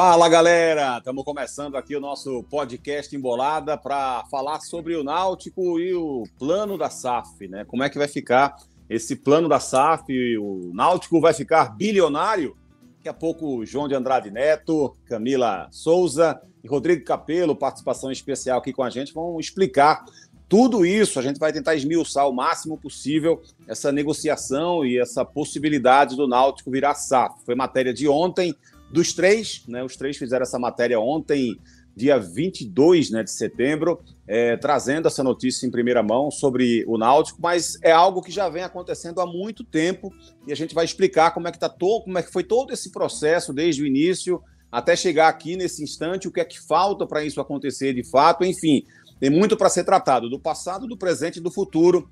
Fala galera, estamos começando aqui o nosso podcast Embolada para falar sobre o Náutico e o plano da SAF, né? Como é que vai ficar esse plano da SAF? O Náutico vai ficar bilionário? Daqui a pouco, João de Andrade Neto, Camila Souza e Rodrigo Capelo, participação especial aqui com a gente, vão explicar tudo isso. A gente vai tentar esmiuçar o máximo possível essa negociação e essa possibilidade do Náutico virar SAF. Foi matéria de ontem dos três, né, os três fizeram essa matéria ontem, dia 22 né, de setembro, é, trazendo essa notícia em primeira mão sobre o Náutico, mas é algo que já vem acontecendo há muito tempo e a gente vai explicar como é que tá todo, como é que foi todo esse processo desde o início até chegar aqui nesse instante, o que é que falta para isso acontecer de fato, enfim, tem muito para ser tratado do passado, do presente e do futuro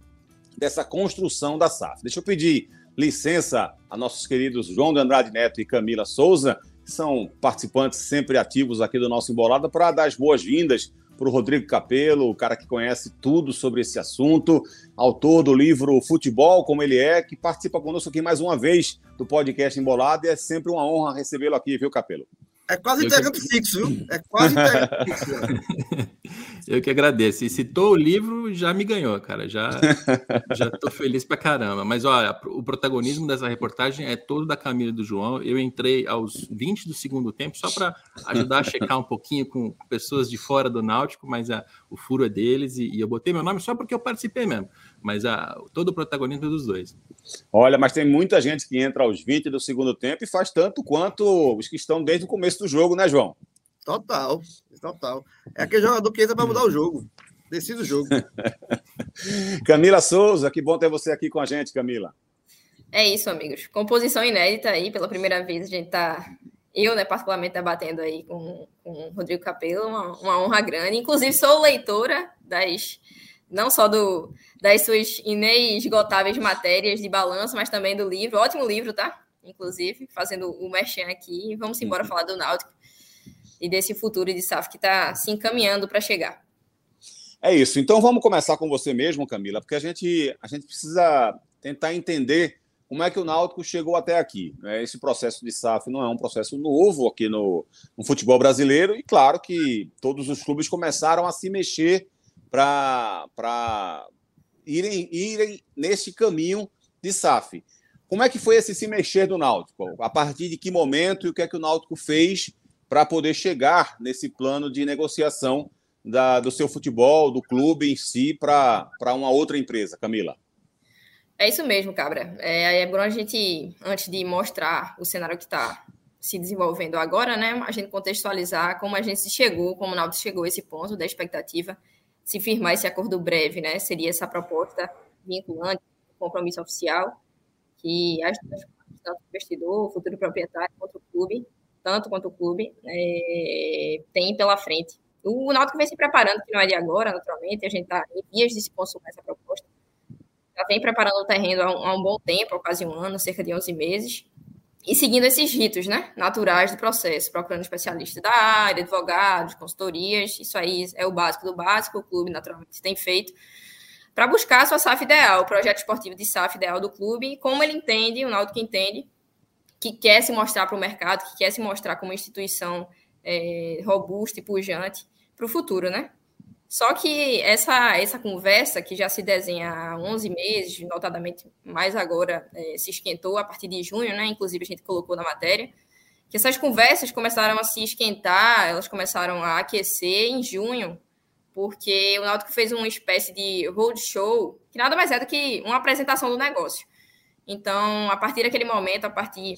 dessa construção da SAF. Deixa eu pedir licença a nossos queridos João de Andrade Neto e Camila Souza, são participantes sempre ativos aqui do nosso Embolada, para dar as boas-vindas para o Rodrigo Capelo, o cara que conhece tudo sobre esse assunto, autor do livro Futebol Como Ele É, que participa conosco aqui mais uma vez do podcast Embolada, e é sempre uma honra recebê-lo aqui, viu, Capelo? É quase integrante que... fixo, viu? É quase integrante fixo. Eu que agradeço. E citou o livro, já me ganhou, cara. Já já tô feliz pra caramba. Mas olha, o protagonismo dessa reportagem é todo da Camila e do João. Eu entrei aos 20 do segundo tempo só para ajudar a checar um pouquinho com pessoas de fora do Náutico, mas a, o furo é deles e, e eu botei meu nome só porque eu participei mesmo mas a, todo o protagonismo é dos dois. Olha, mas tem muita gente que entra aos 20 do segundo tempo e faz tanto quanto os que estão desde o começo do jogo, né, João? Total, total. É aquele jogador que entra para mudar o jogo. Decide o jogo. Camila Souza, que bom ter você aqui com a gente, Camila. É isso, amigos. Composição inédita aí, pela primeira vez a gente tá eu, né, particularmente, debatendo aí com, com o Rodrigo Capelo, uma, uma honra grande. Inclusive, sou leitora das não só do, das suas inesgotáveis matérias de balanço, mas também do livro. Ótimo livro, tá? Inclusive, fazendo o merchan aqui. Vamos embora uhum. falar do Náutico e desse futuro de SAF que está se encaminhando para chegar. É isso. Então vamos começar com você mesmo, Camila, porque a gente, a gente precisa tentar entender como é que o Náutico chegou até aqui. Né? Esse processo de SAF não é um processo novo aqui no, no futebol brasileiro, e claro que todos os clubes começaram a se mexer para irem, irem nesse caminho de SAF. Como é que foi esse se mexer do Náutico? A partir de que momento e o que é que o Náutico fez para poder chegar nesse plano de negociação da, do seu futebol, do clube em si, para uma outra empresa, Camila? É isso mesmo, Cabra. É, é bom a gente, antes de mostrar o cenário que está se desenvolvendo agora, né, a gente contextualizar como a gente chegou, como o Náutico chegou a esse ponto da expectativa se firmar esse acordo breve, né? Seria essa proposta vinculante, compromisso oficial, que as duas partes, tanto o investidor, o futuro proprietário, quanto o clube, tanto quanto o clube, é, tem pela frente. O Náutico vem se preparando, que não é de agora, naturalmente, a gente está em vias de se consumar essa proposta. Já vem preparando o terreno há um, há um bom tempo, há quase um ano, cerca de 11 meses, e seguindo esses ritos né, naturais do processo, procurando especialistas da área, advogados, consultorias, isso aí é o básico do básico, o clube naturalmente tem feito, para buscar a sua SAF ideal, o projeto esportivo de SAF ideal do clube, como ele entende, o Náutico entende, que quer se mostrar para o mercado, que quer se mostrar como instituição é, robusta e pujante para o futuro, né? Só que essa, essa conversa, que já se desenha há 11 meses, notadamente mais agora é, se esquentou a partir de junho, né? Inclusive a gente colocou na matéria, que essas conversas começaram a se esquentar, elas começaram a aquecer em junho, porque o Náutico fez uma espécie de roadshow, que nada mais é do que uma apresentação do negócio. Então, a partir daquele momento, a partir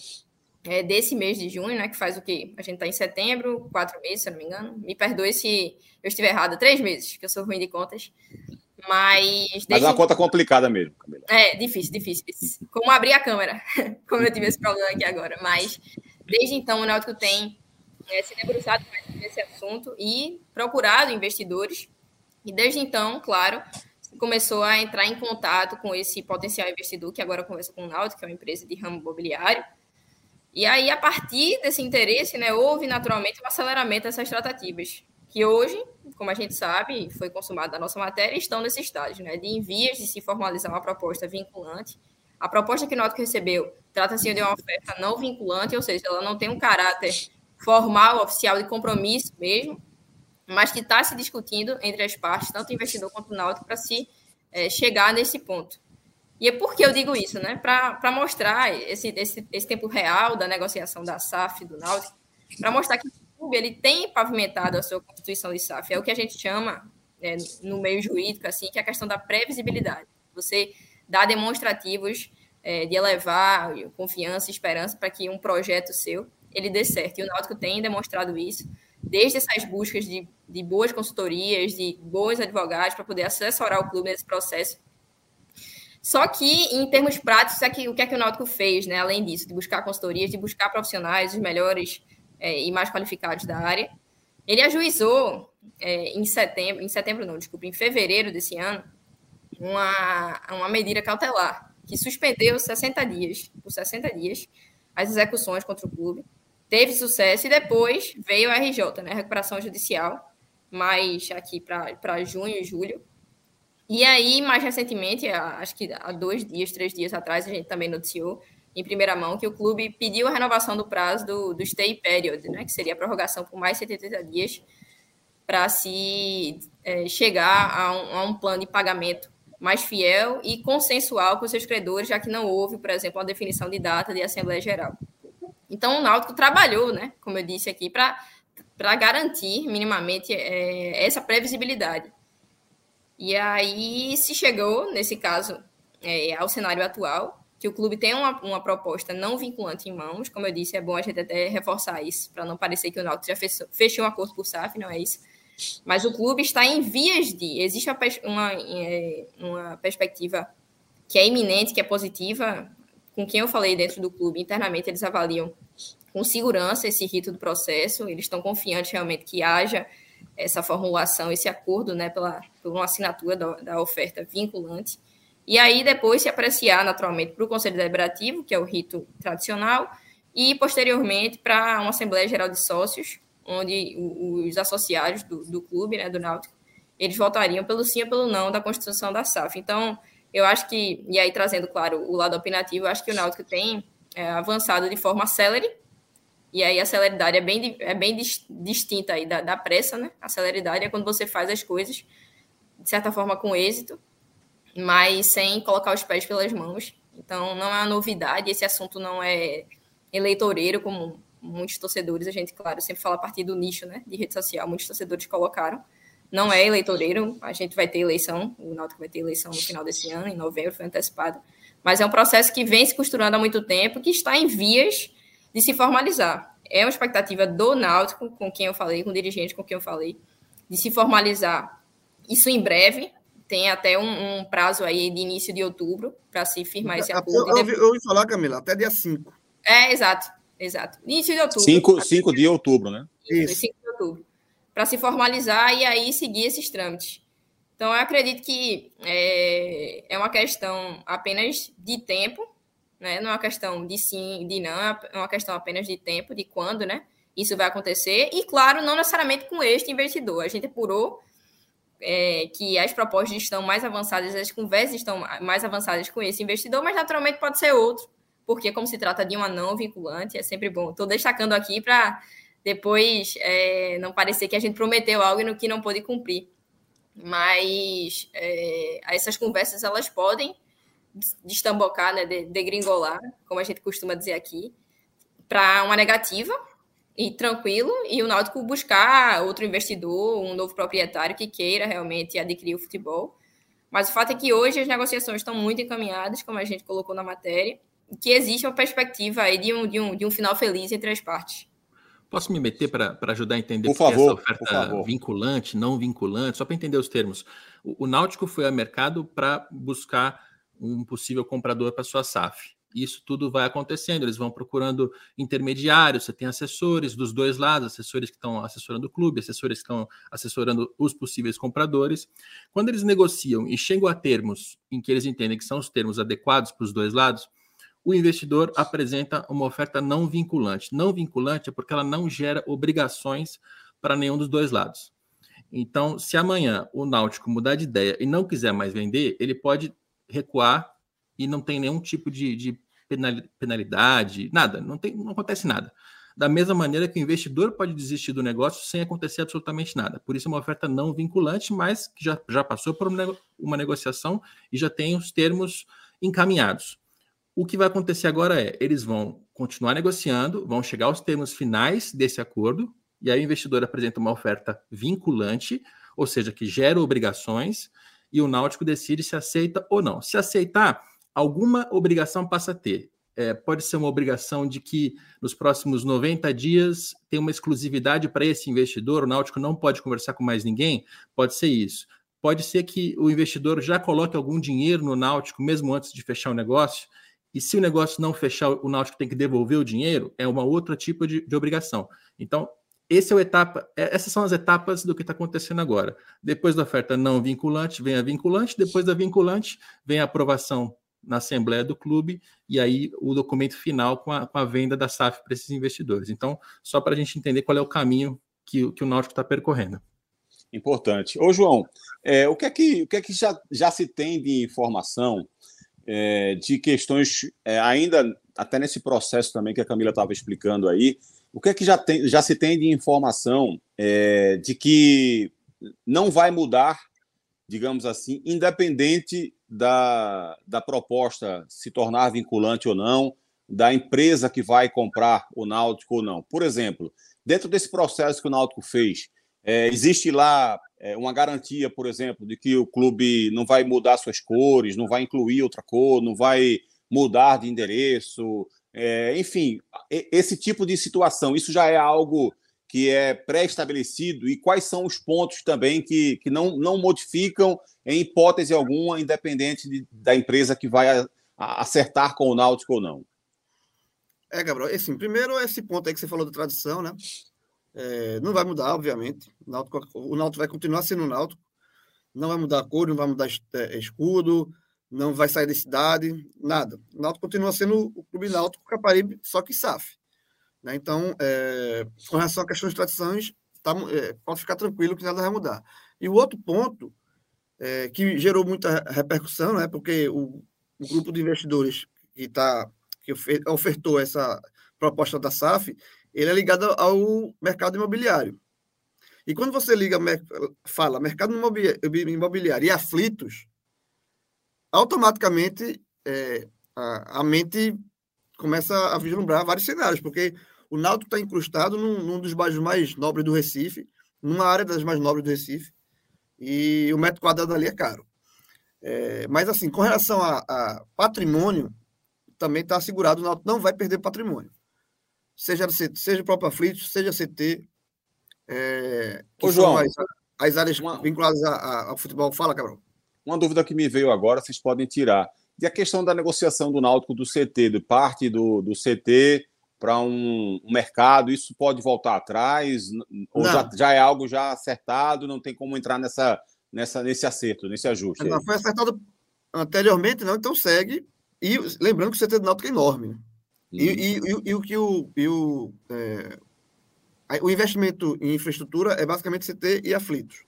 é, desse mês de junho, né? Que faz o quê? A gente está em setembro, quatro meses, se eu não me engano. Me perdoe se eu estiver errada, três meses, que eu sou ruim de contas. Mas. Mas é uma conta complicada mesmo, Camila. É, difícil, difícil. Como abrir a câmera, como eu tive esse problema aqui agora. Mas, desde então, o Náutico tem é, se debruçado mais nesse assunto e procurado investidores. E desde então, claro, começou a entrar em contato com esse potencial investidor que agora conversa com o Náutico, que é uma empresa de ramo imobiliário e aí, a partir desse interesse, né, houve naturalmente um aceleramento dessas tratativas, que hoje, como a gente sabe, foi consumada a nossa matéria, estão nesse estágio, né, de em vias de se formalizar uma proposta vinculante. A proposta que o Náutico recebeu trata-se de uma oferta não vinculante, ou seja, ela não tem um caráter formal, oficial de compromisso mesmo, mas que está se discutindo entre as partes, tanto o investidor quanto o Náutico, para se é, chegar nesse ponto. E é por que eu digo isso, né? Para mostrar esse, esse, esse tempo real da negociação da SAF do Náutico, para mostrar que o clube ele tem pavimentado a sua constituição de SAF. É o que a gente chama, é, no meio jurídico, assim, que é a questão da previsibilidade. Você dá demonstrativos é, de elevar confiança e esperança para que um projeto seu ele dê certo. E o Náutico tem demonstrado isso, desde essas buscas de, de boas consultorias, de bons advogados para poder assessorar o clube nesse processo. Só que, em termos práticos, é que, o que é que o Náutico fez, né? além disso, de buscar consultorias, de buscar profissionais, os melhores é, e mais qualificados da área, ele ajuizou é, em setembro, em setembro não, desculpa, em fevereiro desse ano, uma, uma medida cautelar que suspendeu 60 dias, por 60 dias, as execuções contra o clube. Teve sucesso e depois veio a RJ, né, recuperação judicial, mais aqui para junho e julho. E aí, mais recentemente, acho que há dois dias, três dias atrás, a gente também noticiou em primeira mão que o clube pediu a renovação do prazo do, do stay period, né, que seria a prorrogação por mais 70 dias para se é, chegar a um, a um plano de pagamento mais fiel e consensual com os seus credores, já que não houve, por exemplo, uma definição de data de Assembleia Geral. Então, o Náutico trabalhou, né, como eu disse aqui, para garantir minimamente é, essa previsibilidade. E aí se chegou, nesse caso, é, ao cenário atual, que o clube tem uma, uma, proposta não vinculante em mãos. Como eu disse, é bom a gente até reforçar isso, para não parecer que o Náutico já fechou, fechou um acordo por SAF, não é isso. Mas o clube está em vias de. Existe uma, uma, é, uma perspectiva que é iminente, que é positiva. Com quem eu falei dentro do clube, internamente, eles avaliam com segurança esse rito do processo, eles estão confiantes realmente que haja essa formulação, esse acordo né, pela, por uma assinatura da, da oferta vinculante. E aí depois se apreciar naturalmente para o Conselho Deliberativo, que é o rito tradicional, e posteriormente para uma Assembleia Geral de Sócios, onde os associados do, do clube, né, do Náutico, eles votariam pelo sim ou pelo não da constituição da SAF. Então, eu acho que, e aí trazendo, claro, o lado opinativo, eu acho que o Náutico tem é, avançado de forma célere, e aí a celeridade é bem, é bem distinta aí da, da pressa, né? A celeridade é quando você faz as coisas, de certa forma, com êxito, mas sem colocar os pés pelas mãos. Então, não é uma novidade, esse assunto não é eleitoreiro, como muitos torcedores, a gente, claro, sempre fala a partir do nicho né, de rede social, muitos torcedores colocaram. Não é eleitoreiro, a gente vai ter eleição, o Náutico vai ter eleição no final desse ano, em novembro, foi antecipado. Mas é um processo que vem se costurando há muito tempo, que está em vias de se formalizar. É uma expectativa do Náutico, com quem eu falei, com o dirigente com quem eu falei, de se formalizar isso em breve. Tem até um, um prazo aí de início de outubro para se firmar esse acordo. Eu, eu, ouvi, eu ouvi falar, Camila, até dia 5. É, exato. Exato. Início de outubro. 5 cinco de outubro, né? Isso. 5 de outubro. Para se formalizar e aí seguir esses trâmites. Então, eu acredito que é, é uma questão apenas de tempo, né? Não é uma questão de sim, de não, é uma questão apenas de tempo, de quando, né? Isso vai acontecer. E, claro, não necessariamente com este investidor. A gente apurou é, que as propostas estão mais avançadas, as conversas estão mais avançadas com esse investidor, mas naturalmente pode ser outro porque como se trata de uma não vinculante, é sempre bom. Estou destacando aqui para depois é, não parecer que a gente prometeu algo no que não pôde cumprir. Mas é, essas conversas elas podem destambocar, né, degringolar, como a gente costuma dizer aqui, para uma negativa e tranquilo, e o Náutico buscar outro investidor, um novo proprietário que queira realmente adquirir o futebol. Mas o fato é que hoje as negociações estão muito encaminhadas, como a gente colocou na matéria, que existe uma perspectiva aí de um, de um, de um final feliz entre as partes. Posso me meter para ajudar a entender por favor, essa oferta vinculante, não vinculante, só para entender os termos. O, o Náutico foi ao mercado para buscar um possível comprador para sua SAF. Isso tudo vai acontecendo, eles vão procurando intermediários, você tem assessores dos dois lados, assessores que estão assessorando o clube, assessores que estão assessorando os possíveis compradores. Quando eles negociam e chegam a termos em que eles entendem que são os termos adequados para os dois lados, o investidor apresenta uma oferta não vinculante. Não vinculante é porque ela não gera obrigações para nenhum dos dois lados. Então, se amanhã o Náutico mudar de ideia e não quiser mais vender, ele pode recuar e não tem nenhum tipo de, de penalidade, nada, não, tem, não acontece nada. da mesma maneira que o investidor pode desistir do negócio sem acontecer absolutamente nada. Por isso é uma oferta não vinculante, mas que já, já passou por uma negociação e já tem os termos encaminhados. O que vai acontecer agora é, eles vão continuar negociando, vão chegar aos termos finais desse acordo, e aí o investidor apresenta uma oferta vinculante, ou seja, que gera obrigações, e o Náutico decide se aceita ou não. Se aceitar, alguma obrigação passa a ter. É, pode ser uma obrigação de que nos próximos 90 dias tem uma exclusividade para esse investidor, o Náutico não pode conversar com mais ninguém, pode ser isso. Pode ser que o investidor já coloque algum dinheiro no Náutico mesmo antes de fechar o negócio, e se o negócio não fechar, o Náutico tem que devolver o dinheiro, é uma outra tipo de, de obrigação. Então, esse é etapa, é, essas são as etapas do que está acontecendo agora. Depois da oferta não vinculante, vem a vinculante, depois da vinculante, vem a aprovação na Assembleia do Clube, e aí o documento final com a, com a venda da SAF para esses investidores. Então, só para a gente entender qual é o caminho que, que o Náutico está percorrendo. Importante. Ô, João, é, o que é que, o que, é que já, já se tem de informação é, de questões, é, ainda até nesse processo também que a Camila estava explicando aí, o que é que já, tem, já se tem de informação é, de que não vai mudar, digamos assim, independente da, da proposta se tornar vinculante ou não, da empresa que vai comprar o Náutico ou não. Por exemplo, dentro desse processo que o Náutico fez, é, existe lá é, uma garantia, por exemplo, de que o clube não vai mudar suas cores, não vai incluir outra cor, não vai mudar de endereço, é, enfim, esse tipo de situação, isso já é algo que é pré-estabelecido e quais são os pontos também que, que não, não modificam em hipótese alguma, independente de, da empresa que vai a, a acertar com o Náutico ou não? É, Gabriel, assim, primeiro esse ponto aí que você falou da tradição, né? É, não vai mudar, obviamente. O Náutico, o Náutico vai continuar sendo o Náutico. Não vai mudar a cor, não vai mudar é, escudo, não vai sair da cidade, nada. O Náutico continua sendo o Clube Náutico Caparibe, só que SAF. Né? Então, é, com relação à questão de tradições, tá, é, pode ficar tranquilo que nada vai mudar. E o outro ponto, é, que gerou muita repercussão, né? porque o, o grupo de investidores que, tá, que ofertou essa proposta da SAF, ele é ligado ao mercado imobiliário. E quando você liga, fala mercado imobiliário e aflitos, automaticamente é, a, a, mente começa a vislumbrar vários cenários, porque o Náutico está incrustado num, num, dos bairros mais nobres do Recife, numa área das mais nobres do Recife, e o metro quadrado ali é caro. É, mas, assim, com relação a, a patrimônio, também está assegurado, o Náutico não vai perder patrimônio. Seja, seja o próprio Aflito, seja CT, é, que Ô, João, as, as, áreas uma... vinculadas ao futebol. Fala, Cabral. Uma dúvida que me veio agora, vocês podem tirar. E a questão da negociação do Náutico do CT, de parte do, do CT para um, um, mercado, isso pode voltar atrás? Ou já, já, é algo já acertado, não tem como entrar nessa, nessa, nesse acerto, nesse ajuste? Não, foi acertado anteriormente, não, então segue. E lembrando que o CT do Náutico é enorme. Né? E, e, e, e, o que o, e o, é, o investimento em infraestrutura é basicamente CT e aflitos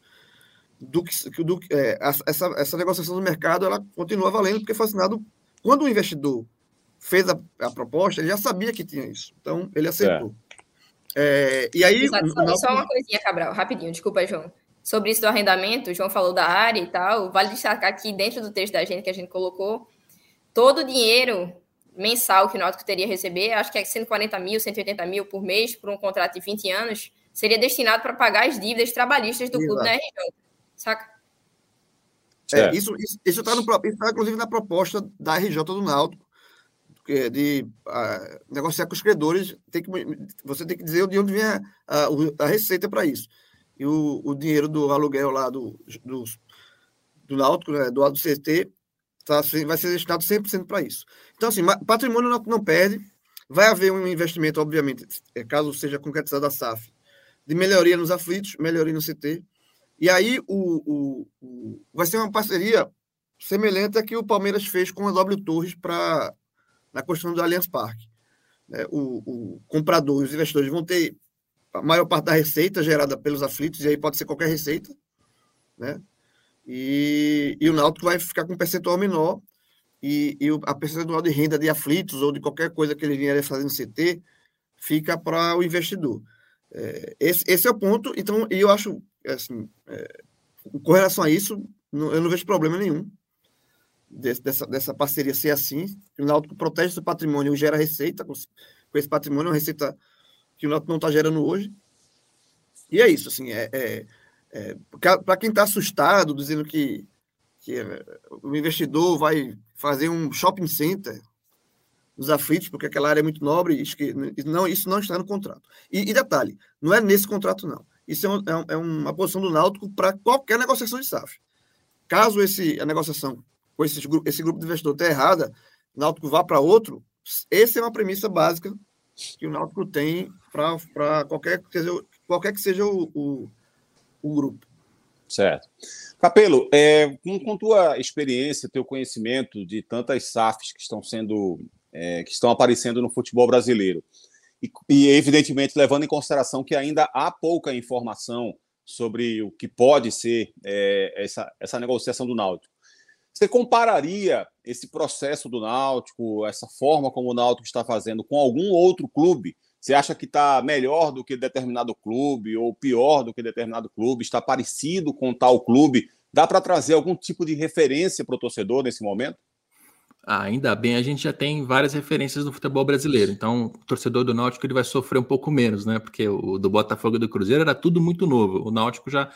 do que, do, é, essa, essa negociação do mercado ela continua valendo porque foi assinado quando o investidor fez a, a proposta ele já sabia que tinha isso. Então ele aceitou. É. É, e aí só, só, só, uma coisinha Cabral rapidinho desculpa João. Sobre isso do arrendamento o João falou da área e tal. Vale destacar que dentro do texto da gente que a gente colocou todo o dinheiro mensal que o Náutico teria receber acho que é 140 mil 180 mil por mês por um contrato de 20 anos seria destinado para pagar as dívidas trabalhistas do Exato. clube na região saca? É, isso está isso, tá inclusive na proposta da RJ do Náutico, de uh, negociar com os credores, tem que, você tem que dizer de onde vem a, a, a receita para isso. E o, o, dinheiro do aluguel lá do, do, do Náutico, né, do, do CT, tá, vai ser destinado 100% para isso. Então, assim, patrimônio não, não perde, vai haver um investimento, obviamente, é, caso seja concretizado a SAF, de melhoria nos aflitos, melhoria no CT, e aí o, o, o, vai ser uma parceria semelhante à que o Palmeiras fez com a W Torres para na construção do Allianz Parque. É, o, o comprador e os investidores vão ter a maior parte da receita gerada pelos aflitos, e aí pode ser qualquer receita, né? E, e o Náutico vai ficar com um percentual menor, e, e a percentual de renda de aflitos ou de qualquer coisa que ele vier fazer no CT fica para o investidor. É, esse, esse, é o ponto. Então, e eu acho, assim, é, com relação a isso, não, eu não vejo problema nenhum dessa, dessa parceria ser assim. O Náutico protege seu patrimônio e gera receita com, com esse patrimônio, uma receita que o Náutico não está gerando hoje. E é isso, assim, é, é, é para quem está assustado, dizendo que, que é, o investidor vai fazer um shopping center nos aflitos, porque aquela área é muito nobre, isso, que, não, isso não está no contrato. E, e detalhe, não é nesse contrato, não. Isso é, um, é uma posição do Náutico para qualquer negociação de SAF. Caso esse, a negociação com esse, esse grupo de investidor esteja errada, o Náutico vá para outro, essa é uma premissa básica que o Náutico tem para qualquer, qualquer que seja o, o, o grupo. Certo. Capelo, é, com, com tua experiência, teu conhecimento de tantas SAFs que estão sendo é, que estão aparecendo no futebol brasileiro, e, e, evidentemente levando em consideração que ainda há pouca informação sobre o que pode ser é, essa, essa negociação do Náutico. Você compararia esse processo do Náutico, essa forma como o Náutico está fazendo, com algum outro clube? Você acha que está melhor do que determinado clube ou pior do que determinado clube? Está parecido com tal clube? Dá para trazer algum tipo de referência para o torcedor nesse momento? Ah, ainda bem, a gente já tem várias referências no futebol brasileiro. Então, o torcedor do Náutico ele vai sofrer um pouco menos, né? Porque o do Botafogo e do Cruzeiro era tudo muito novo. O Náutico já,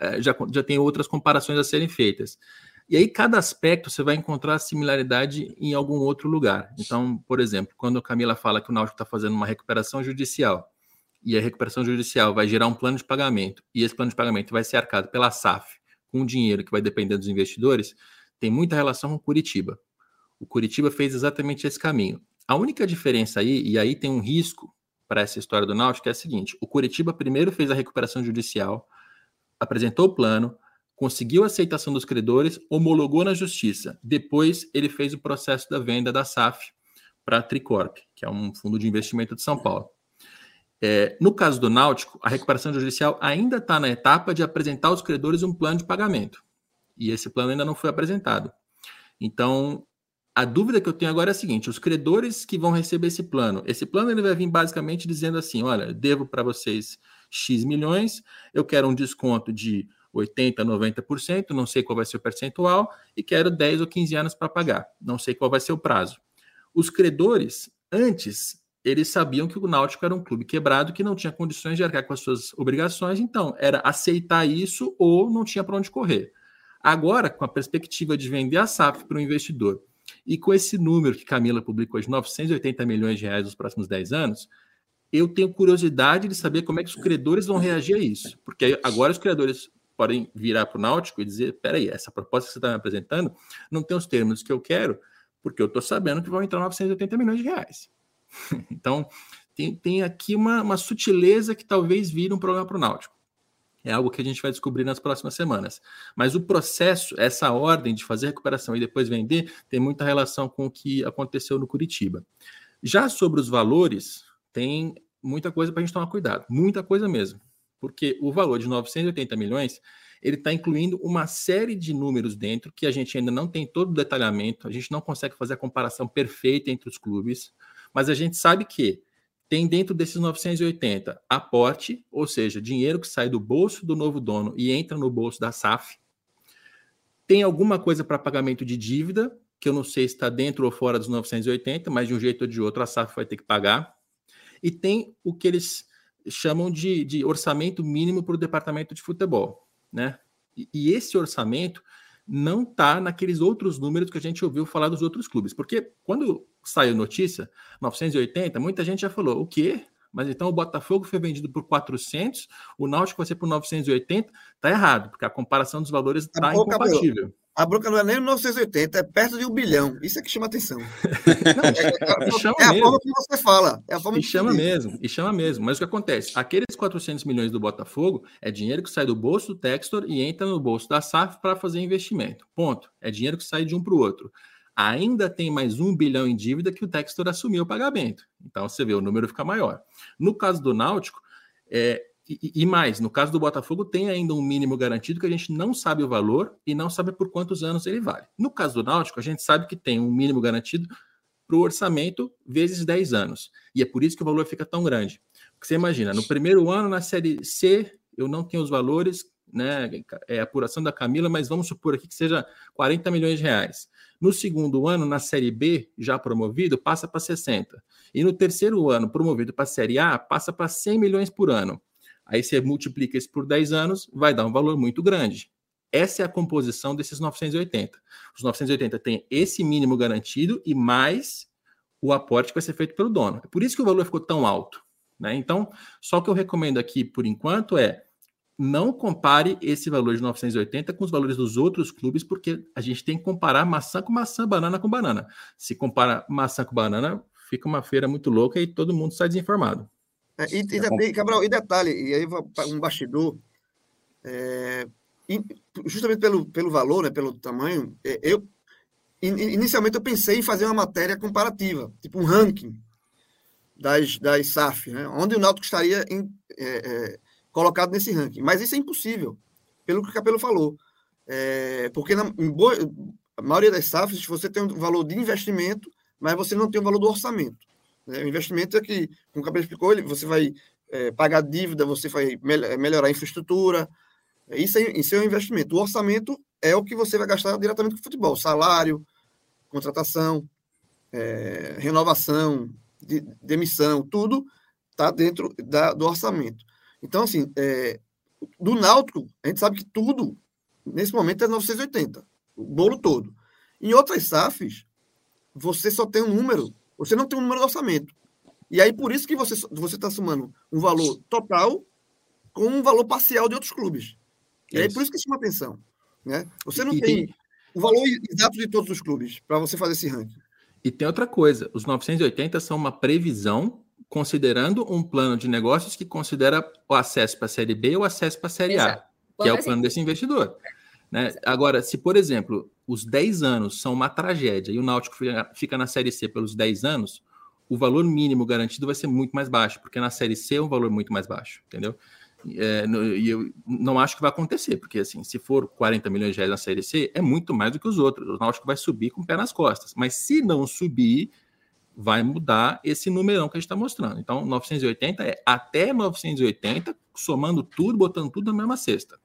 eh, já, já tem outras comparações a serem feitas. E aí, cada aspecto você vai encontrar similaridade em algum outro lugar. Então, por exemplo, quando a Camila fala que o Náutico está fazendo uma recuperação judicial, e a recuperação judicial vai gerar um plano de pagamento, e esse plano de pagamento vai ser arcado pela SAF, com dinheiro que vai depender dos investidores, tem muita relação com Curitiba. O Curitiba fez exatamente esse caminho. A única diferença aí, e aí tem um risco para essa história do Náutico, é a seguinte: o Curitiba primeiro fez a recuperação judicial, apresentou o plano, conseguiu a aceitação dos credores, homologou na justiça. Depois, ele fez o processo da venda da SAF para a Tricorp, que é um fundo de investimento de São Paulo. É, no caso do Náutico, a recuperação judicial ainda está na etapa de apresentar aos credores um plano de pagamento. E esse plano ainda não foi apresentado. Então, a dúvida que eu tenho agora é a seguinte: os credores que vão receber esse plano, esse plano ele vai vir basicamente dizendo assim: olha, devo para vocês X milhões, eu quero um desconto de 80%, 90%, não sei qual vai ser o percentual, e quero 10 ou 15 anos para pagar, não sei qual vai ser o prazo. Os credores, antes, eles sabiam que o Náutico era um clube quebrado que não tinha condições de arcar com as suas obrigações, então era aceitar isso ou não tinha para onde correr. Agora, com a perspectiva de vender a SAF para o investidor e com esse número que Camila publicou de 980 milhões de reais nos próximos 10 anos, eu tenho curiosidade de saber como é que os credores vão reagir a isso. Porque agora os credores podem virar para o Náutico e dizer: peraí, essa proposta que você está me apresentando não tem os termos que eu quero, porque eu estou sabendo que vão entrar 980 milhões de reais. então, tem, tem aqui uma, uma sutileza que talvez vire um problema para o Náutico. É algo que a gente vai descobrir nas próximas semanas. Mas o processo, essa ordem de fazer recuperação e depois vender, tem muita relação com o que aconteceu no Curitiba. Já sobre os valores, tem muita coisa para a gente tomar cuidado, muita coisa mesmo porque o valor de 980 milhões ele está incluindo uma série de números dentro que a gente ainda não tem todo o detalhamento, a gente não consegue fazer a comparação perfeita entre os clubes, mas a gente sabe que tem dentro desses 980 aporte, ou seja, dinheiro que sai do bolso do novo dono e entra no bolso da SAF. Tem alguma coisa para pagamento de dívida, que eu não sei se está dentro ou fora dos 980, mas de um jeito ou de outro a SAF vai ter que pagar. E tem o que eles chamam de, de orçamento mínimo para o departamento de futebol, né? E, e esse orçamento não está naqueles outros números que a gente ouviu falar dos outros clubes, porque quando saiu notícia 980, muita gente já falou o quê? Mas então o Botafogo foi vendido por 400, o Náutico vai ser por 980, tá errado, porque a comparação dos valores está incompatível. A bronca não é nem 980, é perto de um bilhão. Isso é que chama atenção. Não, é, é, é, chama é a forma que você fala. É a forma e chama mesmo, e chama mesmo. Mas o que acontece? Aqueles 400 milhões do Botafogo é dinheiro que sai do bolso do Textor e entra no bolso da SAF para fazer investimento. Ponto. É dinheiro que sai de um para o outro. Ainda tem mais um bilhão em dívida que o Textor assumiu o pagamento. Então você vê, o número fica maior. No caso do Náutico, é, e, e, mais, no caso do Botafogo, tem ainda um mínimo garantido que a gente não sabe o valor e não sabe por quantos anos ele vale. No caso do Náutico, a gente sabe que tem um mínimo garantido para o orçamento vezes 10 anos. E é por isso que o valor fica tão grande. Porque você imagina, no primeiro ano, na série C, eu não tenho os valores, né? É a apuração da Camila, mas vamos supor aqui que seja 40 milhões de reais. No segundo ano, na série B, já promovido, passa para 60. E no terceiro ano, promovido para a série A, passa para 100 milhões por ano. Aí você multiplica isso por 10 anos, vai dar um valor muito grande. Essa é a composição desses 980. Os 980 têm esse mínimo garantido e mais o aporte que vai ser feito pelo dono. É por isso que o valor ficou tão alto. Né? Então, só o que eu recomendo aqui, por enquanto, é não compare esse valor de 980 com os valores dos outros clubes, porque a gente tem que comparar maçã com maçã, banana com banana. Se compara maçã com banana, fica uma feira muito louca e todo mundo sai desinformado. É, e, e, Cabral, e detalhe, e aí um bastidor, é, justamente pelo, pelo valor, né, pelo tamanho, é, eu inicialmente eu pensei em fazer uma matéria comparativa, tipo um ranking das, das SAF, né, onde o Náutico estaria em, é, é, colocado nesse ranking. Mas isso é impossível, pelo que o Capelo falou. É, porque na boa, a maioria das SAFs você tem um valor de investimento, mas você não tem o valor do orçamento. Né? O investimento é que, como o Capelo explicou, ele, você vai é, pagar dívida, você vai melhorar a infraestrutura, isso é, isso é um investimento. O orçamento é o que você vai gastar diretamente com o futebol: salário, contratação, é, renovação, de, demissão, tudo está dentro da, do orçamento. Então, assim, é, do Náutico, a gente sabe que tudo, nesse momento, é 980, o bolo todo. Em outras SAFs, você só tem um número, você não tem um número de orçamento. E aí, por isso que você está somando um valor total com um valor parcial de outros clubes. E aí, por isso que chama atenção. Né? Você não tem, tem o valor exato de todos os clubes para você fazer esse ranking. E tem outra coisa: os 980 são uma previsão considerando um plano de negócios que considera o acesso para a Série B ou o acesso para a Série Exato. A, que é o plano desse investidor. Né? Agora, se, por exemplo, os 10 anos são uma tragédia e o Náutico fica na Série C pelos 10 anos, o valor mínimo garantido vai ser muito mais baixo, porque na Série C é um valor muito mais baixo, entendeu? É, e eu não acho que vai acontecer, porque assim, se for 40 milhões de reais na Série C, é muito mais do que os outros. O Náutico vai subir com o pé nas costas. Mas se não subir, vai mudar esse numerão que a gente está mostrando. Então, 980 é até 980, somando tudo, botando tudo na mesma cesta.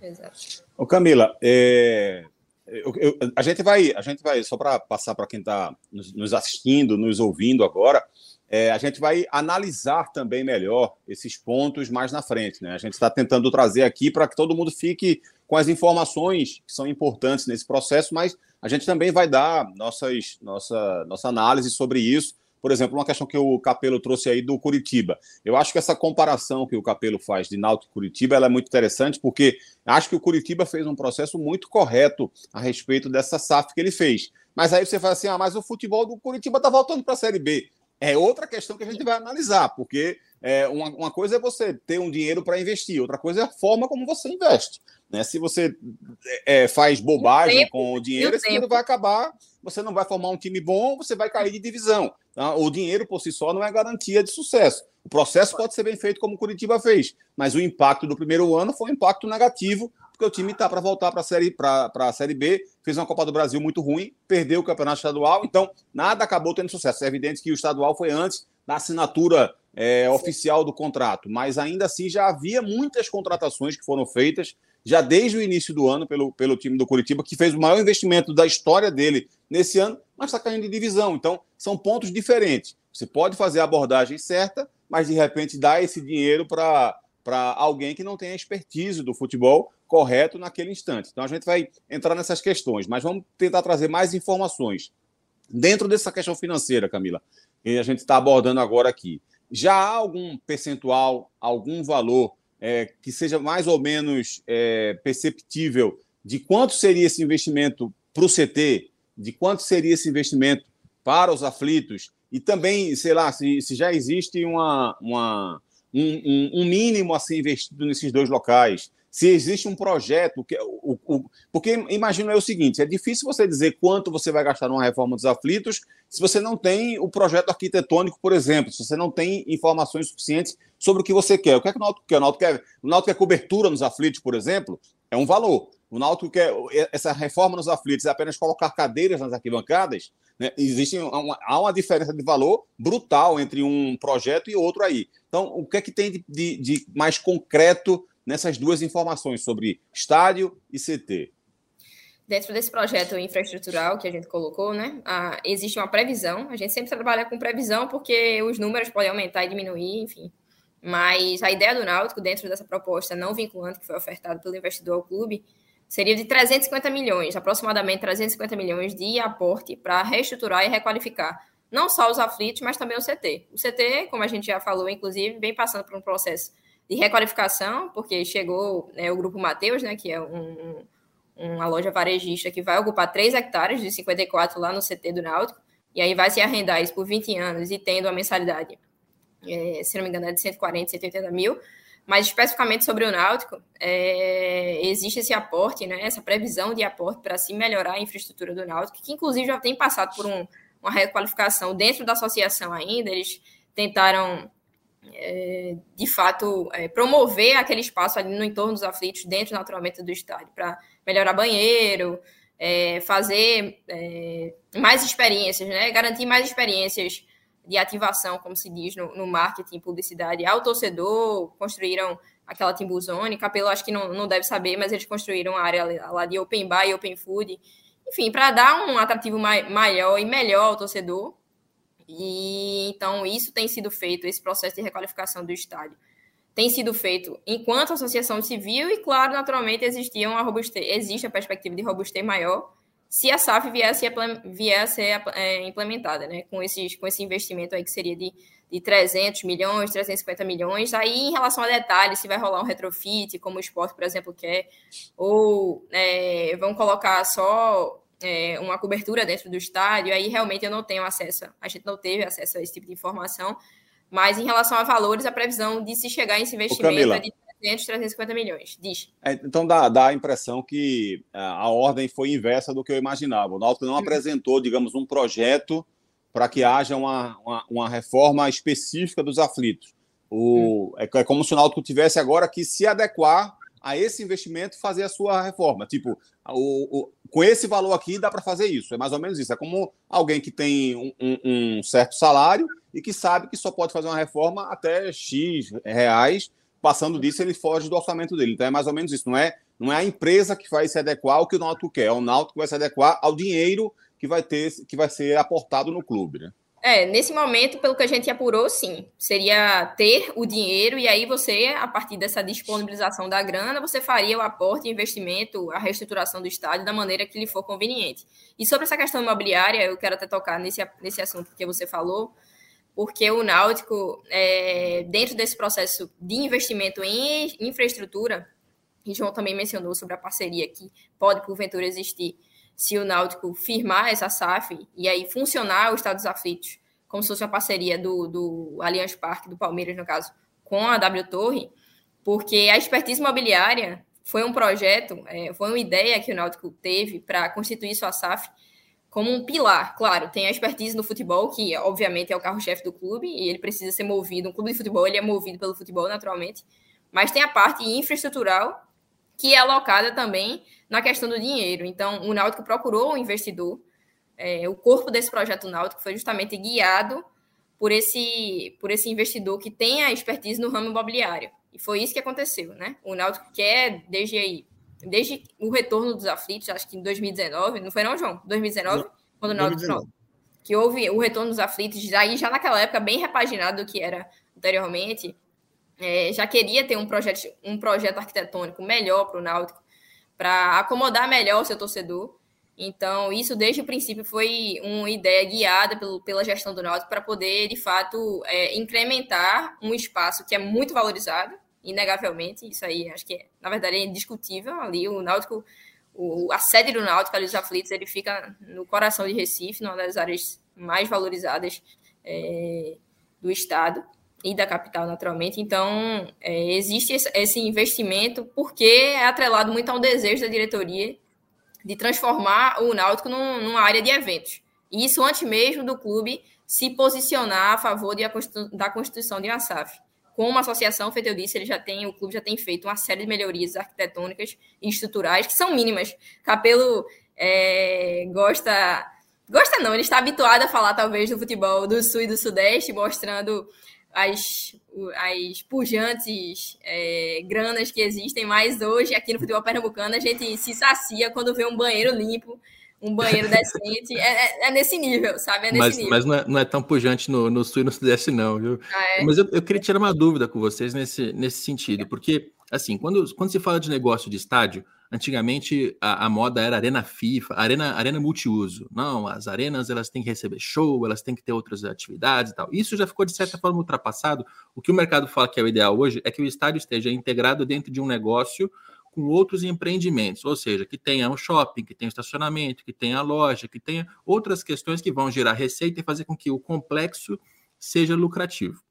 Exato. Ô Camila, é, eu, eu, a gente vai, a gente vai só para passar para quem está nos, nos, assistindo, nos ouvindo agora, é, a gente vai analisar também melhor esses pontos mais na frente. Né? A gente está tentando trazer aqui para que todo mundo fique com as informações que são importantes nesse processo, mas a gente também vai dar nossas, nossa, nossa análise sobre isso. Por exemplo, uma questão que o Capelo trouxe aí do Curitiba. Eu acho que essa comparação que o Capelo faz de Náutico e Curitiba é muito interessante, porque acho que o Curitiba fez um processo muito correto a respeito dessa SAF que ele fez. Mas aí você fala assim: ah, mas o futebol do Curitiba está voltando para a Série B. É outra questão que a gente vai analisar, porque é, uma, uma coisa é você ter um dinheiro para investir, outra coisa é a forma como você investe. Né? Se você é, faz bobagem tempo, com o dinheiro, esse dinheiro vai acabar, você não vai formar um time bom, você vai cair de divisão. Tá? O dinheiro por si só não é garantia de sucesso. O processo pode ser bem feito como o Curitiba fez, mas o impacto do primeiro ano foi um impacto negativo, porque o time está para voltar para a série, a série B, fez uma Copa do Brasil muito ruim, perdeu o campeonato estadual, então nada acabou tendo sucesso. É evidente que o estadual foi antes da assinatura é, oficial do contrato, mas ainda assim já havia muitas contratações que foram feitas já desde o início do ano pelo, pelo time do Curitiba, que fez o maior investimento da história dele nesse ano, mas está caindo de divisão. Então, são pontos diferentes. Você pode fazer a abordagem certa, mas de repente dar esse dinheiro para alguém que não tem a expertise do futebol correto naquele instante. Então, a gente vai entrar nessas questões, mas vamos tentar trazer mais informações. Dentro dessa questão financeira, Camila, que a gente está abordando agora aqui. Já há algum percentual, algum valor é, que seja mais ou menos é, perceptível de quanto seria esse investimento para o CT, de quanto seria esse investimento para os aflitos, e também, sei lá, se, se já existe uma, uma um, um, mínimo a ser investido nesses dois locais, se existe um projeto, que, o, o, porque imagino é o seguinte: é difícil você dizer quanto você vai gastar numa reforma dos aflitos se você não tem o projeto arquitetônico, por exemplo, se você não tem informações suficientes sobre o que você quer. O que é que o Náutico quer? O Náutico quer, quer cobertura nos aflitos, por exemplo, é um valor. o Náutico quer essa reforma nos aflitos é apenas colocar cadeiras nas arquibancadas, né? existe uma, há uma diferença de valor brutal entre um projeto e outro aí. Então, o que é que tem de, de, de mais concreto nessas duas informações sobre estádio e CT? dentro desse projeto infraestrutural que a gente colocou, né, a, existe uma previsão. A gente sempre trabalha com previsão porque os números podem aumentar e diminuir, enfim. Mas a ideia do Náutico, dentro dessa proposta não vinculante que foi ofertada pelo investidor ao clube, seria de 350 milhões, aproximadamente 350 milhões de aporte para reestruturar e requalificar não só os aflitos, mas também o CT. O CT, como a gente já falou, inclusive, vem passando por um processo de requalificação, porque chegou né, o Grupo Mateus, né, que é um, uma loja varejista que vai ocupar 3 hectares de 54 lá no CT do Náutico, e aí vai se arrendar isso por 20 anos e tendo a mensalidade, é, se não me engano, é de 140, 180 mil. Mas especificamente sobre o Náutico, é, existe esse aporte, né, essa previsão de aporte para se melhorar a infraestrutura do Náutico, que inclusive já tem passado por um, uma requalificação dentro da associação ainda. Eles tentaram, é, de fato, é, promover aquele espaço ali no entorno dos aflitos, dentro naturalmente do estádio, para melhorar banheiro, é, fazer é, mais experiências, né? garantir mais experiências de ativação, como se diz no, no marketing, publicidade, ao torcedor, construíram aquela Timbuzone, Capelo acho que não, não deve saber, mas eles construíram a área lá de Open Bar e Open Food, enfim, para dar um atrativo mai, maior e melhor ao torcedor, e então isso tem sido feito, esse processo de requalificação do estádio. Tem sido feito enquanto associação civil e, claro, naturalmente existia uma robustez, existe a perspectiva de robustez maior se a SAF viesse a, viesse é, implementada, né, com, esses, com esse investimento aí que seria de, de 300 milhões, 350 milhões, aí em relação a detalhes, se vai rolar um retrofit, como o esporte, por exemplo, quer, ou é, vão colocar só é, uma cobertura dentro do estádio, aí realmente eu não tenho acesso, a gente não teve acesso a esse tipo de informação, mas em relação a valores, a previsão de se chegar a esse investimento é de 300, 350 milhões. Diz. É, então dá, dá a impressão que é, a ordem foi inversa do que eu imaginava. O Náutico não hum. apresentou, digamos, um projeto para que haja uma, uma, uma, reforma específica dos aflitos. O, hum. é, é como se o Náutico tivesse agora que se adequar a esse investimento fazer a sua reforma. Tipo, o, o com esse valor aqui dá para fazer isso. É mais ou menos isso. É como alguém que tem um, um, um, certo salário e que sabe que só pode fazer uma reforma até X reais. Passando disso, ele foge do orçamento dele. Então é mais ou menos isso. Não é, não é a empresa que vai se adequar ao que o Náutico quer. É o Náutico que vai se adequar ao dinheiro que vai ter, que vai ser aportado no clube. Né? É, nesse momento, pelo que a gente apurou, sim. Seria ter o dinheiro e aí você, a partir dessa disponibilização da grana, você faria o aporte, investimento, a reestruturação do estádio da maneira que lhe for conveniente. E sobre essa questão imobiliária, eu quero até tocar nesse, nesse assunto que você falou, porque o Náutico, é, dentro desse processo de investimento em infraestrutura, e João também mencionou sobre a parceria que pode, porventura, existir se o Náutico firmar essa SAF e aí funcionar o Estado dos Aflitos, como se fosse uma parceria do, do Allianz Parque, do Palmeiras, no caso, com a W Torre, porque a expertise imobiliária foi um projeto, é, foi uma ideia que o Náutico teve para constituir sua SAF como um pilar. Claro, tem a expertise no futebol, que obviamente é o carro-chefe do clube, e ele precisa ser movido. Um clube de futebol ele é movido pelo futebol, naturalmente, mas tem a parte infraestrutural, que é alocada também na questão do dinheiro. Então, o Náutico procurou um investidor. É, o corpo desse projeto Náutico foi justamente guiado por esse, por esse investidor que tem a expertise no ramo imobiliário. E foi isso que aconteceu, né? O Náutico quer, desde aí, desde o retorno dos aflitos, acho que em 2019, não foi não, João? 2019? Não, quando o Náutico... 2019. que houve o retorno dos aflitos, aí já naquela época bem repaginado do que era anteriormente, é, já queria ter um projeto, um projeto arquitetônico melhor para o Náutico, para acomodar melhor o seu torcedor. Então, isso desde o princípio foi uma ideia guiada pelo, pela gestão do Náutico para poder, de fato, é, incrementar um espaço que é muito valorizado, inegavelmente. Isso aí, acho que, é, na verdade, é indiscutível. Ali, o Náutico, o, a sede do Náutico, ali, os aflitos, ele fica no coração de Recife, numa das áreas mais valorizadas é, do Estado e da capital, naturalmente. Então, é, existe esse investimento porque é atrelado muito ao desejo da diretoria de transformar o Náutico num, numa área de eventos. E isso antes mesmo do clube se posicionar a favor de, da constituição de uma SAF. como associação, feito eu disse, ele já tem, o clube já tem feito uma série de melhorias arquitetônicas e estruturais que são mínimas. Capelo é, gosta. Gosta não, ele está habituado a falar, talvez, do futebol do Sul e do Sudeste, mostrando as, as pujantes é, granas que existem, mas hoje, aqui no futebol pernambucano, a gente se sacia quando vê um banheiro limpo, um banheiro decente. É, é, é, nesse nível, sabe? É nesse mas, nível. mas não é, não é tão pujante no, no sul e no sudeste, não, viu? Ah, é? Mas eu, eu queria tirar uma dúvida com vocês nesse, nesse sentido, porque, assim, quando, quando se fala de negócio de estádio, antigamente a, a, moda era arena FIFA, arena, arena multiuso. Não, as arenas elas têm que receber show, elas têm que ter outras atividades e tal. Isso já ficou, de certa forma, ultrapassado. O que o mercado fala que é o ideal hoje é que o estádio esteja integrado dentro de um negócio com outros empreendimentos, ou seja, que tenha um shopping, que tenha estacionamento, que tenha loja, que tenha outras questões que vão gerar receita e fazer com que o complexo seja lucrativo.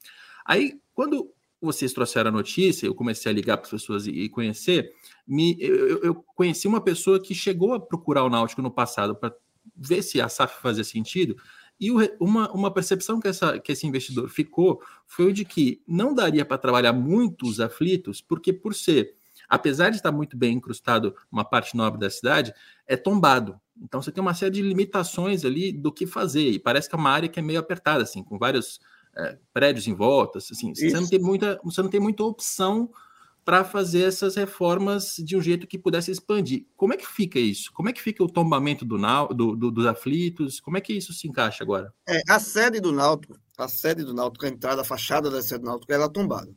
Aí, quando vocês trouxeram a notícia, eu comecei a ligar para as pessoas e conhecer, me, eu, eu, conheci uma pessoa que chegou a procurar o Náutico no passado para ver se a SAF fazia sentido, e uma, uma percepção que, essa, que esse investidor ficou foi o de que não daria para trabalhar muitos aflitos, porque por ser apesar de estar muito bem incrustado uma parte nobre da cidade, é tombado. Então você tem uma série de limitações ali do que fazer. E parece que é uma área que é meio apertada, assim, com vários é, prédios em volta. Assim, você não tem muita, você não tem muita opção para fazer essas reformas de um jeito que pudesse expandir. Como é que fica isso? Como é que fica o tombamento do, do, do dos aflitos? Como é que isso se encaixa agora? É, a sede do Náutico, a sede do Náutico, a entrada, a fachada da sede do Náutico, ela é tombada.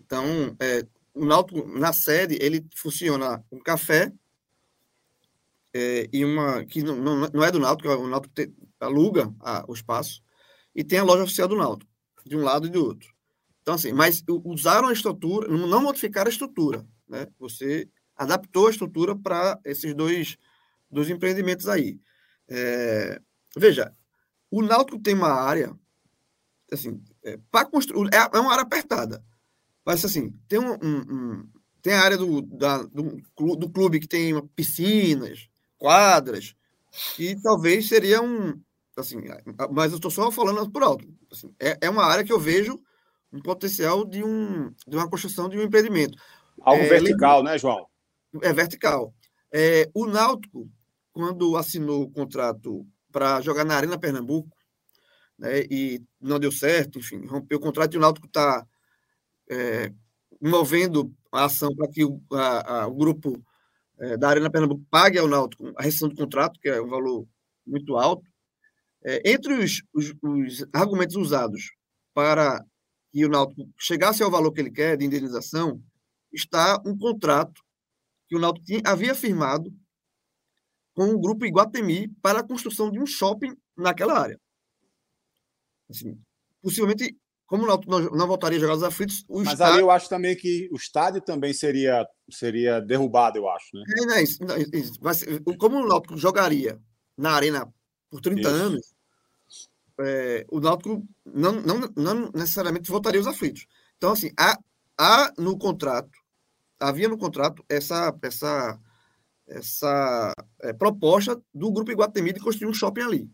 Então, é, o Náutico, na sede, ele funciona um café é, e uma... que não, não, não é do Náutico, o Náutico te, aluga a, o espaço, e tem a loja oficial do Náutico, de um lado e do outro. Então, assim, mas usaram a estrutura, não modificaram a estrutura, né? Você adaptou a estrutura para esses dois, dois empreendimentos aí. É, veja, o Náutico tem uma área, assim, é, para construir, é, é uma área apertada. Mas assim, tem um, um, um tem a área do, da, do, do, clube que tem piscinas, quadras, que talvez seria um. Assim, mas eu estou só falando por alto. Assim, é, é uma área que eu vejo um potencial de, um, de uma construção de um empreendimento. Algo é, vertical, né, João? É vertical. É, o Náutico, quando assinou o contrato para jogar na Arena Pernambuco, né, e não deu certo, enfim, rompeu o contrato e o Náutico está é, movendo a ação para que o, a, a, o grupo é, da Arena Pernambuco pague ao Náutico a rescisão do contrato, que é um valor muito alto. É, entre os, os, os, argumentos usados para que o Náutico chegasse ao valor que ele quer de indenização, está um contrato que o Náutico tinha, havia firmado com o grupo Iguatemi para a construção de um shopping naquela área. Assim, possivelmente como não, não, não voltaria a jogar os aflitos, o Mas estádio... ali eu acho também que o estádio também seria, seria derrubado, eu acho, né? É, não, isso, não, isso. Ser, como o Náutico jogaria na arena por 30 isso. anos, é, o Náutico não, não, não necessariamente voltaria os aflitos. Então, assim, há, há no contrato, havia no contrato essa, essa, essa é, proposta do Grupo Iguatemi de construir um shopping ali.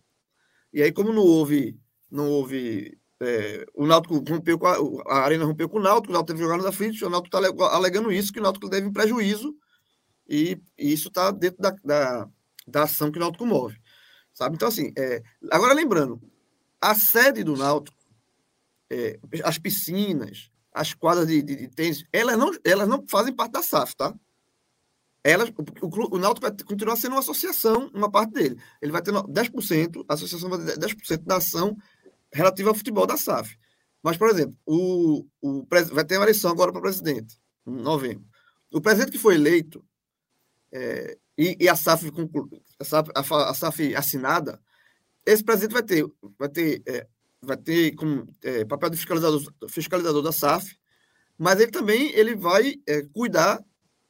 E aí, como não houve, não houve é, o Náutico rompeu a, a, Arena rompeu com o Náutico, o Náutico teve jogado na frente, o Náutico está alegando isso, que o Náutico deve um prejuízo, e, e isso está dentro da, da, da, ação que o Náutico move. Sabe? Então, assim, é, agora lembrando, a sede do Náutico, é, as piscinas, as quadras de, de, de, tênis, elas não, elas não fazem parte da SAF, tá? Elas, o, o, o Náutico vai continuar sendo uma associação, uma parte dele. Ele vai ter 10%, a associação vai ter 10% da ação relativa ao futebol da SAF. Mas, por exemplo, o, o, vai ter uma eleição agora para presidente, em novembro. O presidente que foi eleito é, e, e, a, SAF, a, SAF, a, SAF assinada, esse presidente vai ter, vai ter, é, vai ter como é, papel de fiscalizador, fiscalizador da SAF, mas ele também ele vai é, cuidar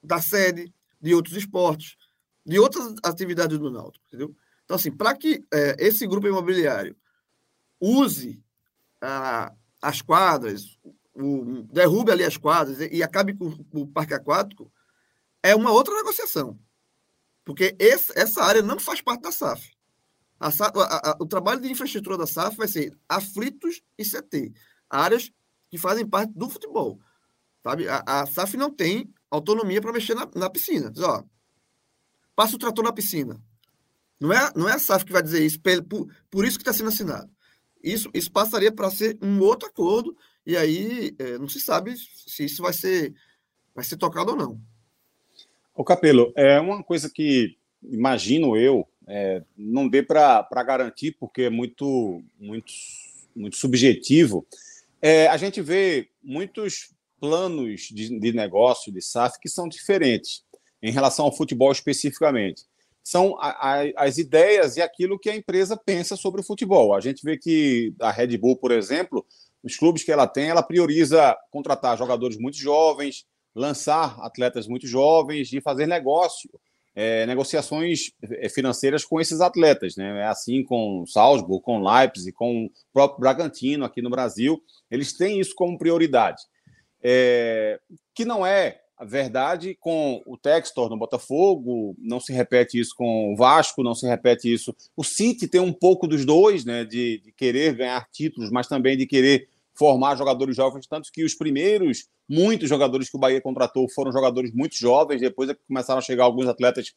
da sede, de outros esportes, de outras atividades do Náutico, entendeu? Então, assim, para que é, esse grupo imobiliário use ah, as quadras, o, derrube ali as quadras e, e acabe com o parque aquático, é uma outra negociação. Porque esse, essa área não faz parte da SAF. A, a, a, o trabalho de infraestrutura da SAF vai ser aflitos e CT. Áreas que fazem parte do futebol. Sabe? A, SAF não tem autonomia para mexer na, na piscina. Diz, ó, passa o trator na piscina. Não é, não é a SAF que vai dizer isso, por, por isso que está sendo assinado. Isso, isso passaria para ser um outro acordo, e aí é, não se sabe se isso vai ser, vai ser tocado ou não. O Capelo, é uma coisa que imagino eu, é, não dê para garantir, porque é muito, muito, muito subjetivo. É, a gente vê muitos planos de, de negócio de SAF que são diferentes em relação ao futebol especificamente. São a, a, as ideias e aquilo que a empresa pensa sobre o futebol. A gente vê que a Red Bull, por exemplo, os clubes que ela tem, ela prioriza contratar jogadores muito jovens, lançar atletas muito jovens e fazer negócio, é, negociações é, financeiras com esses atletas. Né? É assim com Salzburg, com Leipzig, com o próprio Bragantino aqui no Brasil. Eles têm isso como prioridade. É, que não é a verdade com o Textor no Botafogo, não se repete isso com o Vasco, não se repete isso. O City tem um pouco dos dois, né, de, de querer ganhar títulos, mas também de querer formar jogadores jovens, tanto que os primeiros, muitos jogadores que o Bahia contratou foram jogadores muito jovens, depois é que começaram a chegar alguns atletas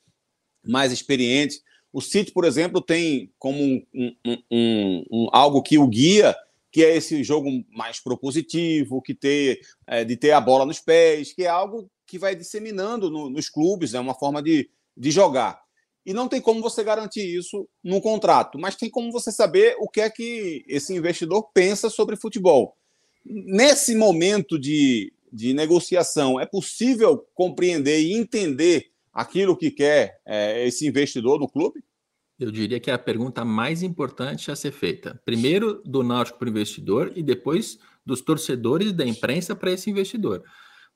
mais experientes. O City, por exemplo, tem como um, um, um, algo que o guia, que é esse jogo mais propositivo, que ter, é, de ter a bola nos pés, que é algo que vai disseminando no, nos clubes, é uma forma de, de jogar. E não tem como você garantir isso num contrato, mas tem como você saber o que é que esse investidor pensa sobre futebol. Nesse momento de, de negociação, é possível compreender e entender aquilo que quer é, esse investidor no clube? Eu diria que é a pergunta mais importante a ser feita. Primeiro do Náutico para o investidor e depois dos torcedores da imprensa para esse investidor.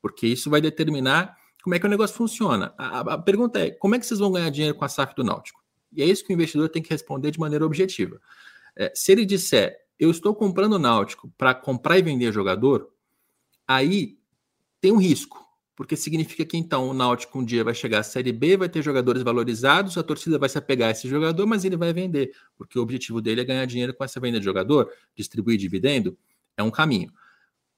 Porque isso vai determinar como é que o negócio funciona? A, a, pergunta é: como é que vocês vão ganhar dinheiro com a SAF do Náutico? E é isso que o investidor tem que responder de maneira objetiva. É, se ele disser, eu estou comprando o Náutico para comprar e vender jogador, aí tem um risco, porque significa que então o Náutico um dia vai chegar à Série B, vai ter jogadores valorizados, a torcida vai se apegar a esse jogador, mas ele vai vender, porque o objetivo dele é ganhar dinheiro com essa venda de jogador, distribuir dividendo, é um caminho.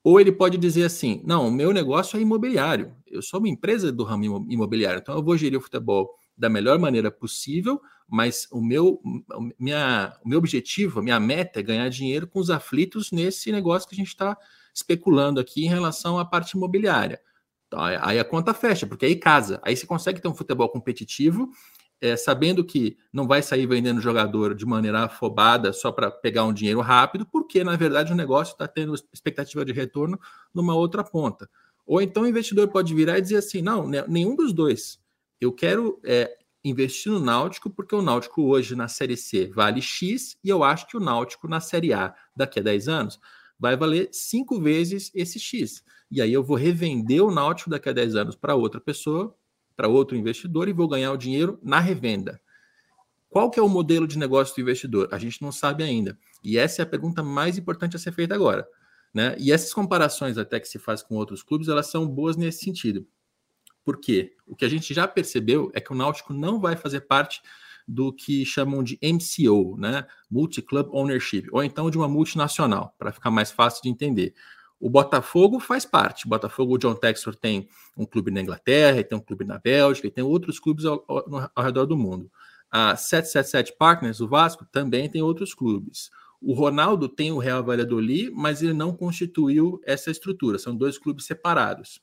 Ou ele pode dizer assim: não, o meu negócio é imobiliário, eu sou uma empresa do ramo imobiliário, então eu vou gerir o futebol da melhor maneira possível, mas o meu, minha, o meu objetivo, a minha meta é ganhar dinheiro com os aflitos nesse negócio que a gente está especulando aqui em relação à parte imobiliária. Então, aí a conta fecha, porque aí casa. Aí você consegue ter um futebol competitivo é, sabendo que não vai sair vendendo jogador de maneira afobada só para pegar um dinheiro rápido, porque na verdade o negócio está tendo expectativa de retorno numa outra ponta. Ou então o investidor pode virar e dizer assim: não, né, nenhum dos dois. Eu quero é, investir no Náutico porque o Náutico hoje na Série C vale X e eu acho que o Náutico na Série A daqui a 10 anos vai valer cinco vezes esse X. E aí eu vou revender o Náutico daqui a 10 anos para outra pessoa para outro investidor e vou ganhar o dinheiro na revenda. Qual que é o modelo de negócio do investidor? A gente não sabe ainda. E essa é a pergunta mais importante a ser feita agora. Né? E essas comparações até que se faz com outros clubes, elas são boas nesse sentido. Por quê? O que a gente já percebeu é que o Náutico não vai fazer parte do que chamam de MCO, né? Multi-Club Ownership, ou então de uma multinacional, para ficar mais fácil de entender. O Botafogo faz parte. O Botafogo, o John Textor tem um clube na Inglaterra, tem um clube na Bélgica, tem outros clubes ao, ao, ao redor do mundo. A 777 Partners, o Vasco, também tem outros clubes. O Ronaldo tem o Real Valladolid, mas ele não constituiu essa estrutura, são dois clubes separados.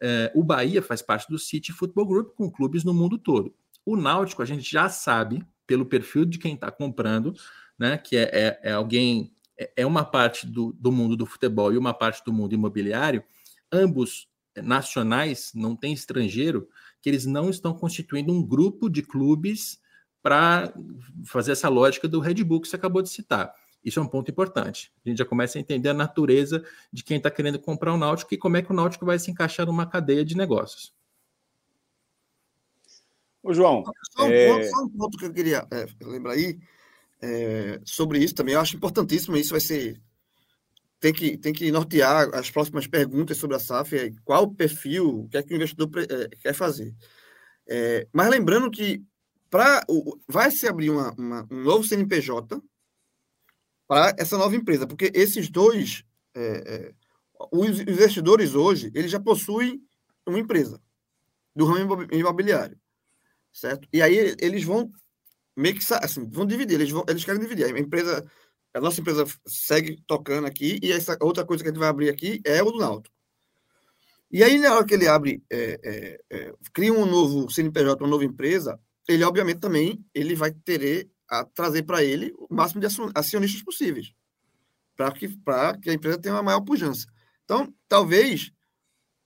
É, o Bahia faz parte do City Football Group, com clubes no mundo todo. O Náutico, a gente já sabe, pelo perfil de quem está comprando, né, que é, é, é alguém é, é uma parte do, do mundo do futebol e uma parte do mundo imobiliário, ambos nacionais, não tem estrangeiro, que eles não estão constituindo um grupo de clubes para fazer essa lógica do Red Bull que você acabou de citar. Isso é um ponto importante. A gente já começa a entender a natureza de quem está querendo comprar o Náutico e como é que o Náutico vai se encaixar numa cadeia de negócios. Ô, João. Só um, é... ponto, só um ponto que eu queria é, lembrar aí é, sobre isso também. Eu acho importantíssimo. Isso vai ser. Tem que, tem que nortear as próximas perguntas sobre a SAF. É, qual o perfil, o que é que o investidor é, quer fazer. É, mas lembrando que para vai se abrir uma, uma, um novo CNPJ para essa nova empresa, porque esses dois, é, os investidores hoje, eles já possuem uma empresa do ramo imobiliário, certo? E aí eles vão meio que assim, vão dividir, eles, vão, eles querem dividir. A empresa, a nossa empresa segue tocando aqui e essa outra coisa que a gente vai abrir aqui é o do Náutico. E aí, na hora que ele abre, é, é, é, cria um novo CNPJ, uma nova empresa, ele, obviamente, também ele vai ter a trazer para ele o máximo de acionistas possíveis, para que, que a empresa tenha uma maior pujança. Então, talvez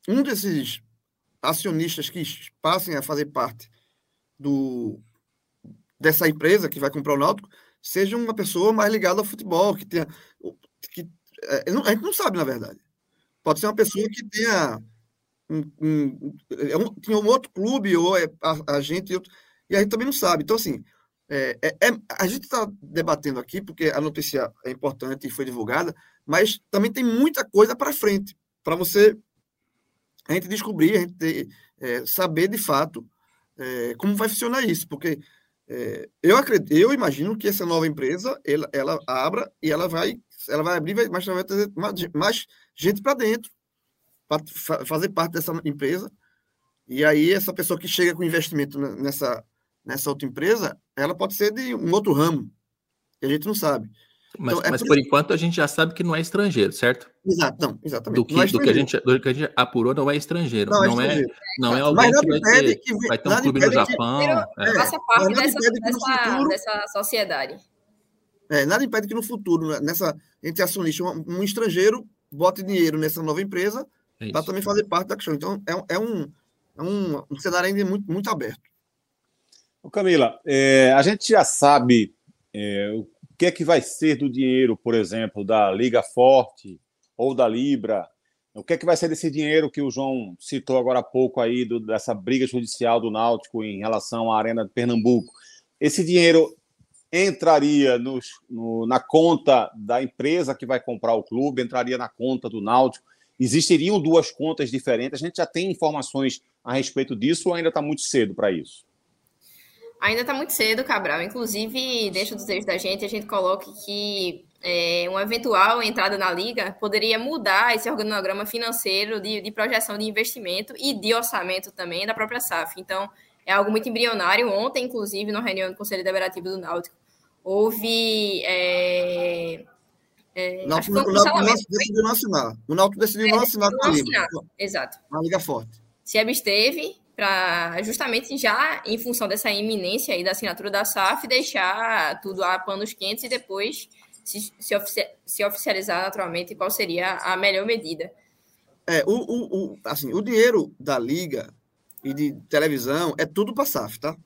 um desses acionistas que passem a fazer parte do, dessa empresa que vai comprar o Náutico seja uma pessoa mais ligada ao futebol, que tenha. Que, é, a gente não sabe, na verdade. Pode ser uma pessoa que tenha um, um, é um, tinha um outro clube ou é a, a gente e a gente também não sabe. Então, assim, é, é, é a gente está debatendo aqui porque a notícia é importante e foi divulgada, mas também tem muita coisa para frente para você a gente descobrir, a gente ter, é, saber de fato é, como vai funcionar isso, porque eu acredito, eu imagino que essa nova empresa ela, ela abra e ela vai ela vai abrir, mas vai trazer mais, mais gente para dentro para fazer parte dessa empresa. E aí, essa pessoa que chega com investimento nessa, nessa outra empresa, ela pode ser de um outro ramo, que a gente não sabe. Mas, então, é mas por, por enquanto a gente já sabe que não é estrangeiro, certo? Exato, não, exatamente. Do que, é do que, a, gente, do que a gente apurou, não é estrangeiro. Não, é não é, é, não é alguém que vai ter, que, vai ter um clube no Japão. Que, é. Faça parte dessa, dessa, futuro, dessa sociedade. É, nada impede que no futuro, né, nessa, entre acionistas, um, um estrangeiro bote dinheiro nessa nova empresa é para também fazer parte da questão. Então, é, é, um, é um, um cenário ainda muito, muito aberto. Ô Camila, é, a gente já sabe é, o que é que vai ser do dinheiro, por exemplo, da Liga Forte ou da Libra. O que é que vai ser desse dinheiro que o João citou agora há pouco aí, do, dessa briga judicial do Náutico em relação à Arena de Pernambuco? Esse dinheiro entraria no, na conta da empresa que vai comprar o clube, entraria na conta do Náutico Existiriam duas contas diferentes? A gente já tem informações a respeito disso ou ainda está muito cedo para isso? Ainda está muito cedo, Cabral. Inclusive, deixa o desejo da gente, a gente coloca que é, uma eventual entrada na liga poderia mudar esse organograma financeiro de, de, projeção de investimento e de orçamento também da própria SAF. Então, é algo muito embrionário. Ontem, inclusive, na reunião do Conselho Deliberativo do Náutico, houve é, é, o Náutico, o Náutico decidiu não assinar. O Náutico decidiu é, não assinar com a Liga. Exato. Uma Liga Forte. Se absteve para justamente já em função dessa iminência aí da assinatura da SAF deixar tudo a panos quentes e depois se, se, ofici se oficializar naturalmente qual seria a melhor medida. É, o, o, o, assim, o dinheiro da Liga e de televisão é tudo para a SAF, tá?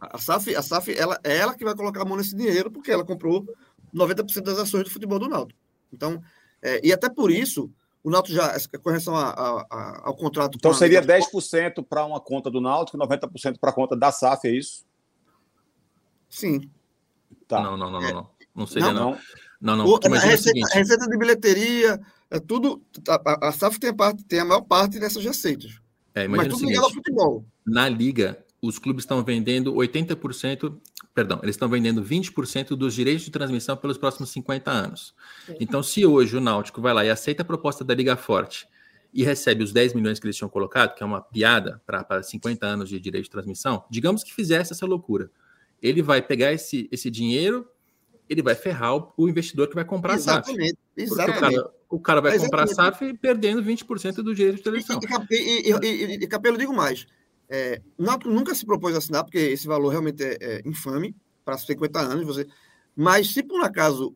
A SAF, a SAF ela, é ela que vai colocar a mão nesse dinheiro porque ela comprou 90% das ações do futebol do Náutico. Então, é, e até por isso, o Náutico já, com relação a, a, a, ao contrato... Então seria 10% para uma conta do Náutico, 90% para a conta da SAF, é isso? Sim. Tá. Não, não, não, não. Não, não seria não. Não, não. não. O, a, receita, a receita de bilheteria, é tudo... A, a SAF tem a, parte, tem a maior parte dessas receitas. É, mas tudo ligado ao futebol. Na Liga, os clubes estão vendendo 80% perdão, eles estão vendendo 20% dos direitos de transmissão pelos próximos 50 anos. Então, se hoje o Náutico vai lá e aceita a proposta da Liga Forte e recebe os 10 milhões que eles tinham colocado, que é uma piada para 50 anos de direito de transmissão, digamos que fizesse essa loucura. Ele vai pegar esse, esse dinheiro, ele vai ferrar o, o investidor que vai comprar exatamente, a SAF. Exatamente. O cara, o cara, vai comprar a SAF perdendo 20% do direito de televisão. E, e, e, e, Capelo, digo mais. É, Náutico nunca se propôs a assinar, porque esse valor realmente é, é infame para 50 anos. Você... Mas se por um acaso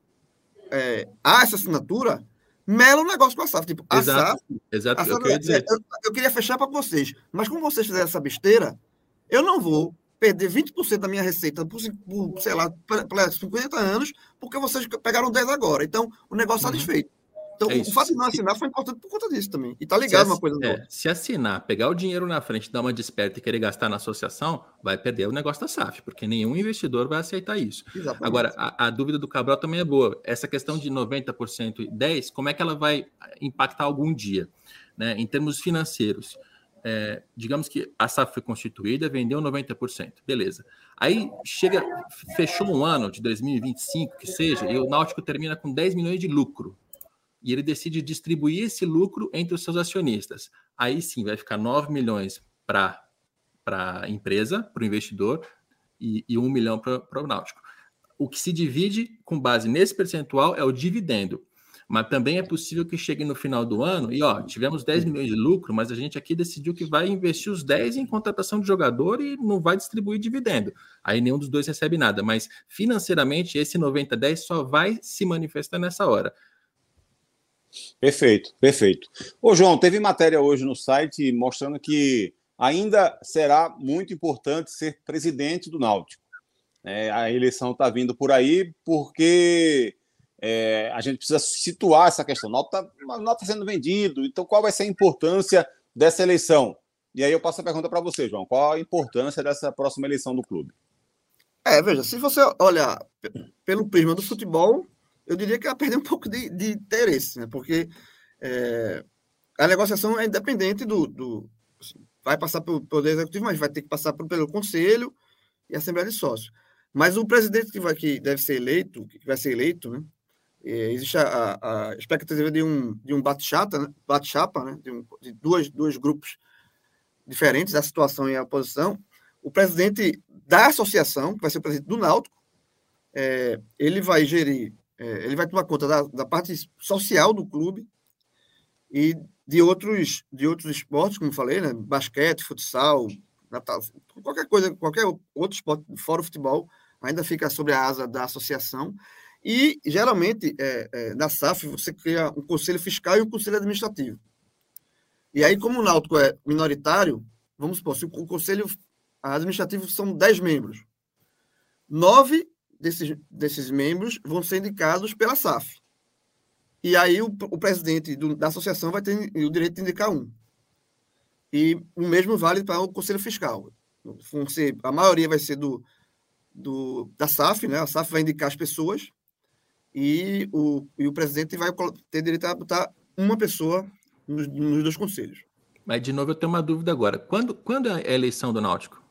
é, há essa assinatura, mela o negócio com a SAF. Tipo, a exato, SAF, exato. A SAF, eu, queria. Eu, eu queria fechar para vocês, mas como vocês fizeram essa besteira, eu não vou perder 20% da minha receita por, por sei lá, por 50 anos, porque vocês pegaram 10 agora. Então, o negócio está uhum. desfeito. Então, é o fato de não assinar foi importante por conta disso também. E tá ligado uma coisa é, Se assinar, pegar o dinheiro na frente, dar uma desperta e querer gastar na associação, vai perder o negócio da SAF, porque nenhum investidor vai aceitar isso. Exatamente. Agora, a, a, dúvida do Cabral também é boa. Essa questão de 90% e 10%, como é que ela vai impactar algum dia? Né? Em termos financeiros. É, digamos que a SAF foi constituída, vendeu 90%, beleza. Aí chega, fechou um ano de 2025, que seja, e o Náutico termina com 10 milhões de lucro e ele decide distribuir esse lucro entre os seus acionistas. Aí sim vai ficar 9 milhões para a empresa, para o investidor, e, e 1 milhão para o Náutico. O que se divide com base nesse percentual é o dividendo. Mas também é possível que chegue no final do ano e, ó, tivemos 10 milhões de lucro, mas a gente aqui decidiu que vai investir os 10 em contratação de jogador e não vai distribuir dividendo. Aí nenhum dos dois recebe nada. Mas financeiramente, esse 90-10 só vai se manifestar nessa hora. Perfeito, perfeito. Ô, João, teve matéria hoje no site mostrando que ainda será muito importante ser presidente do Náutico. É, a eleição está vindo por aí porque é, a gente precisa situar essa questão. Nota, nota sendo vendido, então qual vai ser a importância dessa eleição? E aí eu passo a pergunta para você, João. Qual a importância dessa próxima eleição do clube? É, veja, se você olhar pelo prisma do futebol, eu diria que ela perdeu um pouco de, de interesse, né? Porque é, a negociação é independente do. do assim, vai passar pelo Poder Executivo, mas vai ter que passar pelo Conselho e Assembleia de Sócios. Mas o presidente que, vai, que deve ser eleito, que vai ser eleito, né? É, existe a, a, expectativa de um, de um bate-chapa, né? Bate né? De, um, de duas, dois grupos diferentes, a situação e a oposição. O presidente da associação, que vai ser o presidente do Náutico, é, ele vai gerir, é, ele vai tomar conta da, da parte social do clube e de outros, de outros esportes, como falei, né? basquete, futsal, natal, qualquer coisa, qualquer outro esporte, fora o futebol, ainda fica sobre a asa da associação. E, geralmente, é, é, na SAF, você cria um conselho fiscal e um conselho administrativo. E aí, como o Náutico é minoritário, vamos supor, se o conselho administrativo são 10 membros, nove desses, desses membros vão ser indicados pela SAF. E aí o, o presidente do, da associação vai ter o direito de indicar um. E o mesmo vale para o conselho fiscal. A maioria vai ser do, do, da SAF, né? A SAF vai indicar as pessoas e o, e o presidente vai ter direito a botar uma pessoa nos, nos dois conselhos. Mas, de novo, eu tenho uma dúvida agora. Quando, quando é a eleição do Náutico?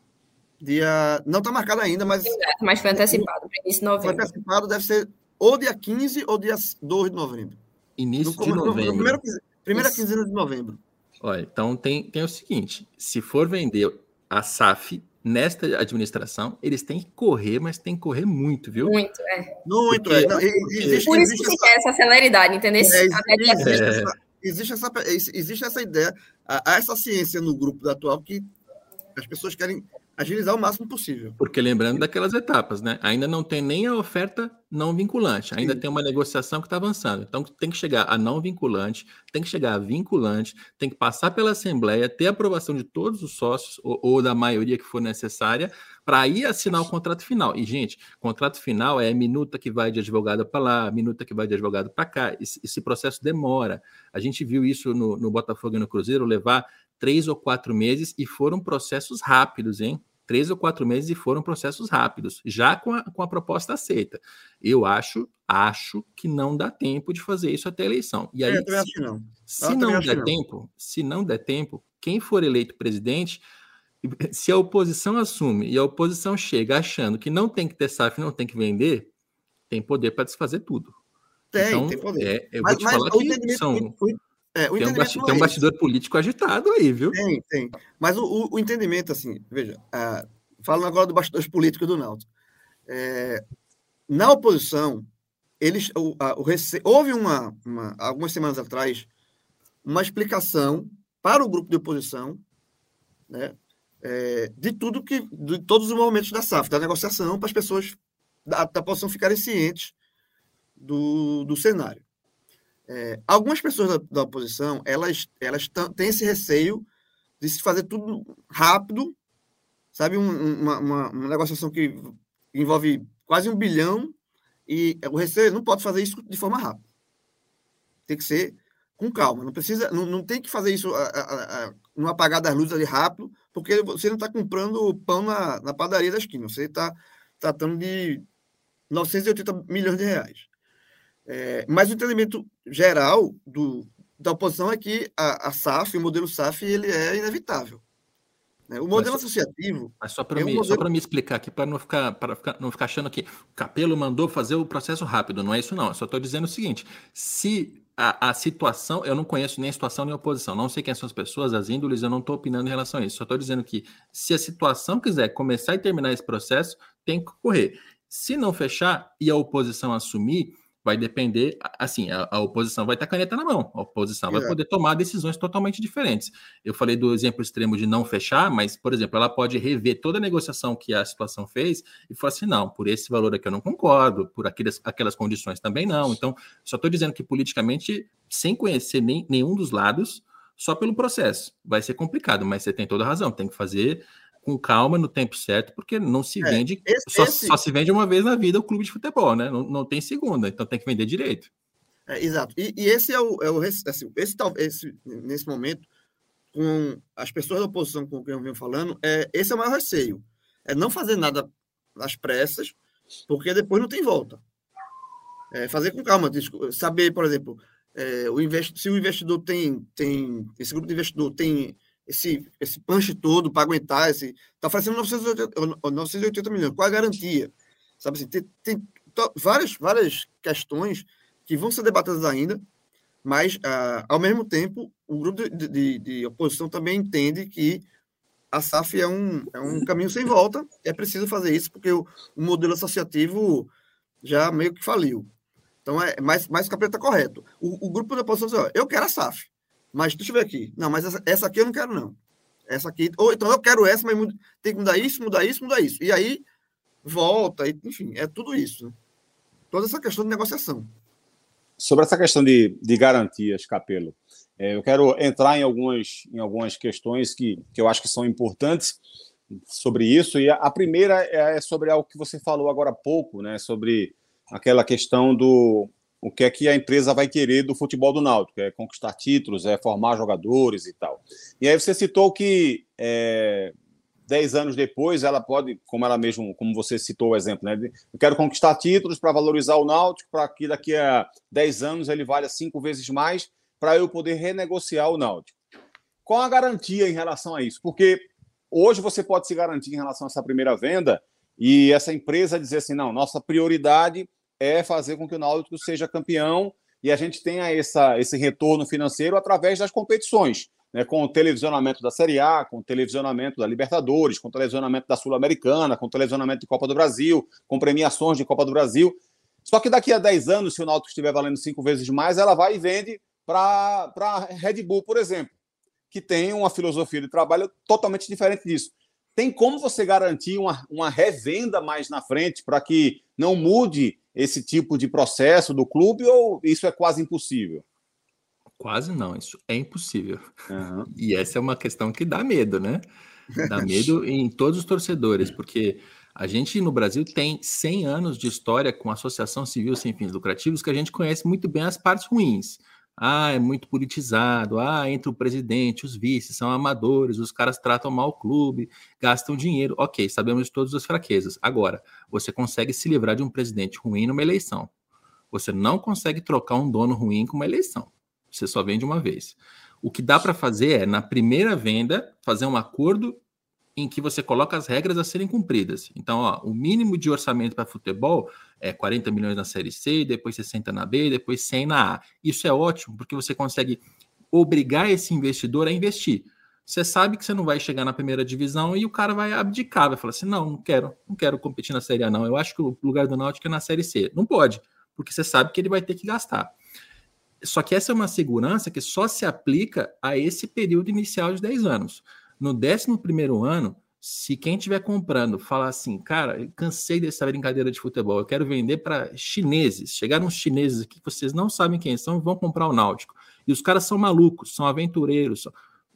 Dia. Não está marcada ainda, mas. Mas foi antecipado, para início de novembro. Foi antecipado, deve ser ou dia 15 ou dia 2 de novembro. Início no, de novembro. No, primeiro, primeira quinzena de novembro. Olha, então tem, tem o seguinte: se for vender a SAF nesta administração, eles têm que correr, mas tem que correr muito, viu? Muito, é. Muito, Porque, é. Não, existe, Por isso que essa, essa celeridade, entendeu? É, existe, é. essa, existe, essa, existe essa ideia, há essa ciência no grupo da atual que as pessoas querem agilizar o máximo possível. Porque lembrando daquelas etapas, né? Ainda não tem nem a oferta não vinculante, ainda Sim. tem uma negociação que está avançando. Então tem que chegar a não vinculante, tem que chegar a vinculante, tem que passar pela Assembleia, ter aprovação de todos os sócios, ou, ou da maioria que for necessária, para aí assinar o contrato final. E, gente, contrato final é a minuta que vai de advogado para lá, minuta que vai de advogado para cá. Esse, esse, processo demora. A gente viu isso no, no Botafogo e no Cruzeiro levar três ou quatro meses e foram processos rápidos, hein? Três ou quatro meses e foram processos rápidos, já com a, com a proposta aceita. Eu acho, acho que não dá tempo de fazer isso até a eleição. E aí, é, se, não. se não der tempo, não. se não der tempo, quem for eleito presidente, se a oposição assume e a oposição chega achando que não tem que ter SAF, não tem que vender, tem poder para desfazer tudo. Tem, então, tem poder. É, eu mas, vou te falar que são, é, tem, um bastidor, tem um é bastidor político agitado aí, viu? Tem, tem. Mas o, o entendimento, assim, veja, uh, falando agora do bastidor político do Náutico. É, na oposição, eles, o, a, o rece... houve uma, uma, algumas semanas atrás uma explicação para o grupo de oposição né, é, de tudo que, de todos os movimentos da SAF, da negociação, para as pessoas da, da oposição ficarem cientes do, do cenário. É, algumas pessoas da, da, oposição, elas, elas têm esse receio de se fazer tudo rápido, sabe? Um, uma, uma, uma, negociação que envolve quase um bilhão e o receio não pode fazer isso de forma rápida. Tem que ser com calma. Não precisa, não, não tem que fazer isso a, a, no apagar das luzes ali rápido, porque você não está comprando pão na, na padaria da esquina. Você está tratando de 980 milhões de reais. É, mas o entendimento geral do, da oposição é que a, a SAF, o modelo SAF, ele é inevitável. Né? O modelo mas, associativo. Mas só para é um me, modelo... me explicar aqui, para não ficar, para ficar, não ficar achando que o Capelo mandou fazer o processo rápido, não é isso, não. Eu só estou dizendo o seguinte: se a, a, situação, eu não conheço nem a situação nem a oposição, não sei quem são as pessoas, as índoles, eu não estou opinando em relação a isso. Só estou dizendo que se a situação quiser começar e terminar esse processo, tem que ocorrer. Se não fechar e a oposição assumir, vai depender, assim, a, a, oposição vai ter caneta na mão, a oposição vai poder tomar decisões totalmente diferentes. Eu falei do exemplo extremo de não fechar, mas, por exemplo, ela pode rever toda a negociação que a situação fez e falar assim, não, por esse valor aqui eu não concordo, por aquelas, aquelas condições também não. Então, só estou dizendo que politicamente, sem conhecer nem, nenhum dos lados, só pelo processo, vai ser complicado, mas você tem toda a razão, tem que fazer com calma no tempo certo, porque não se é, vende, esse, só, esse... só, se vende uma vez na vida o clube de futebol, né? Não, não tem segunda, então tem que vender direito. É, exato. E, e, esse é o, é o assim, esse, esse, nesse momento, com as pessoas da oposição com quem eu venho falando, é, esse é o maior receio. É não fazer nada às pressas, porque depois não tem volta. É fazer com calma, saber, por exemplo, é, o invest, se o investidor tem, tem, esse grupo de investidor tem esse, esse punch todo para aguentar esse. Está oferecendo 980, 980 milhões. Qual a garantia? Sabe assim, tem, tem várias, várias questões que vão ser debatidas ainda, mas, ah, ao mesmo tempo, o grupo de, de, de, oposição também entende que a SAF é um, é um caminho sem volta, é preciso fazer isso, porque o, o modelo associativo já meio que faliu. Então, é mais, mais o capeta correto. O, o grupo da oposição diz: ó, eu quero a SAF. Mas deixa eu ver aqui. Não, mas essa, essa aqui eu não quero, não. Essa aqui. Ou então eu quero essa, mas tem que mudar isso, mudar isso, mudar isso. E aí volta, enfim, é tudo isso. Toda essa questão de negociação. Sobre essa questão de, de garantias, Capelo, é, eu quero entrar em algumas, em algumas questões que, que eu acho que são importantes sobre isso. E a, a primeira é, é sobre algo que você falou agora há pouco, né? Sobre aquela questão do, o que é que a empresa vai querer do futebol do Náutico, é conquistar títulos, é formar jogadores e tal. E aí você citou que é, dez anos depois ela pode, como ela mesmo, como você citou o exemplo, né? Eu quero conquistar títulos para valorizar o Náutico, para que daqui a dez anos ele valha cinco vezes mais, para eu poder renegociar o Náutico. Qual a garantia em relação a isso? Porque hoje você pode se garantir em relação a essa primeira venda e essa empresa dizer assim, não, nossa prioridade é fazer com que o Náutico seja campeão e a gente tenha essa, esse retorno financeiro através das competições, né, com o televisionamento da Série A, com o televisionamento da Libertadores, com o televisionamento da Sul-Americana, com o televisionamento de Copa do Brasil, com premiações de Copa do Brasil. Só que daqui a 10 anos, se o Náutico estiver valendo cinco vezes mais, ela vai e vende para a Red Bull, por exemplo, que tem uma filosofia de trabalho totalmente diferente disso. Tem como você garantir uma, uma revenda mais na frente para que não mude esse tipo de processo do clube ou isso é quase impossível? Quase não, isso é impossível. Uhum. E essa é uma questão que dá medo, né? Dá medo em todos os torcedores, porque a gente no Brasil tem 100 anos de história com associação civil sem fins lucrativos que a gente conhece muito bem as partes ruins. Ah, é muito politizado. Ah, entre o presidente, os vices são amadores, os caras tratam mal o clube, gastam dinheiro. Ok, sabemos todas as fraquezas. Agora, você consegue se livrar de um presidente ruim numa eleição. Você não consegue trocar um dono ruim com uma eleição. Você só vende uma vez. O que dá para fazer é, na primeira venda, fazer um acordo em que você coloca as regras a serem cumpridas. Então, ó, o mínimo de orçamento para futebol é 40 milhões na Série C, depois 60 na B, depois 100 na A. Isso é ótimo, porque você consegue obrigar esse investidor a investir. Você sabe que você não vai chegar na primeira divisão e o cara vai abdicar, vai falar assim: não, não quero, não quero competir na Série A, não. Eu acho que o lugar do Náutico é na Série C. Não pode, porque você sabe que ele vai ter que gastar. Só que essa é uma segurança que só se aplica a esse período inicial de 10 anos. No 11 primeiro ano, se quem estiver comprando falar assim, cara, cansei dessa brincadeira de futebol, eu quero vender para chineses. Chegaram uns chineses aqui que vocês não sabem quem são, vão comprar o Náutico. E os caras são malucos, são aventureiros.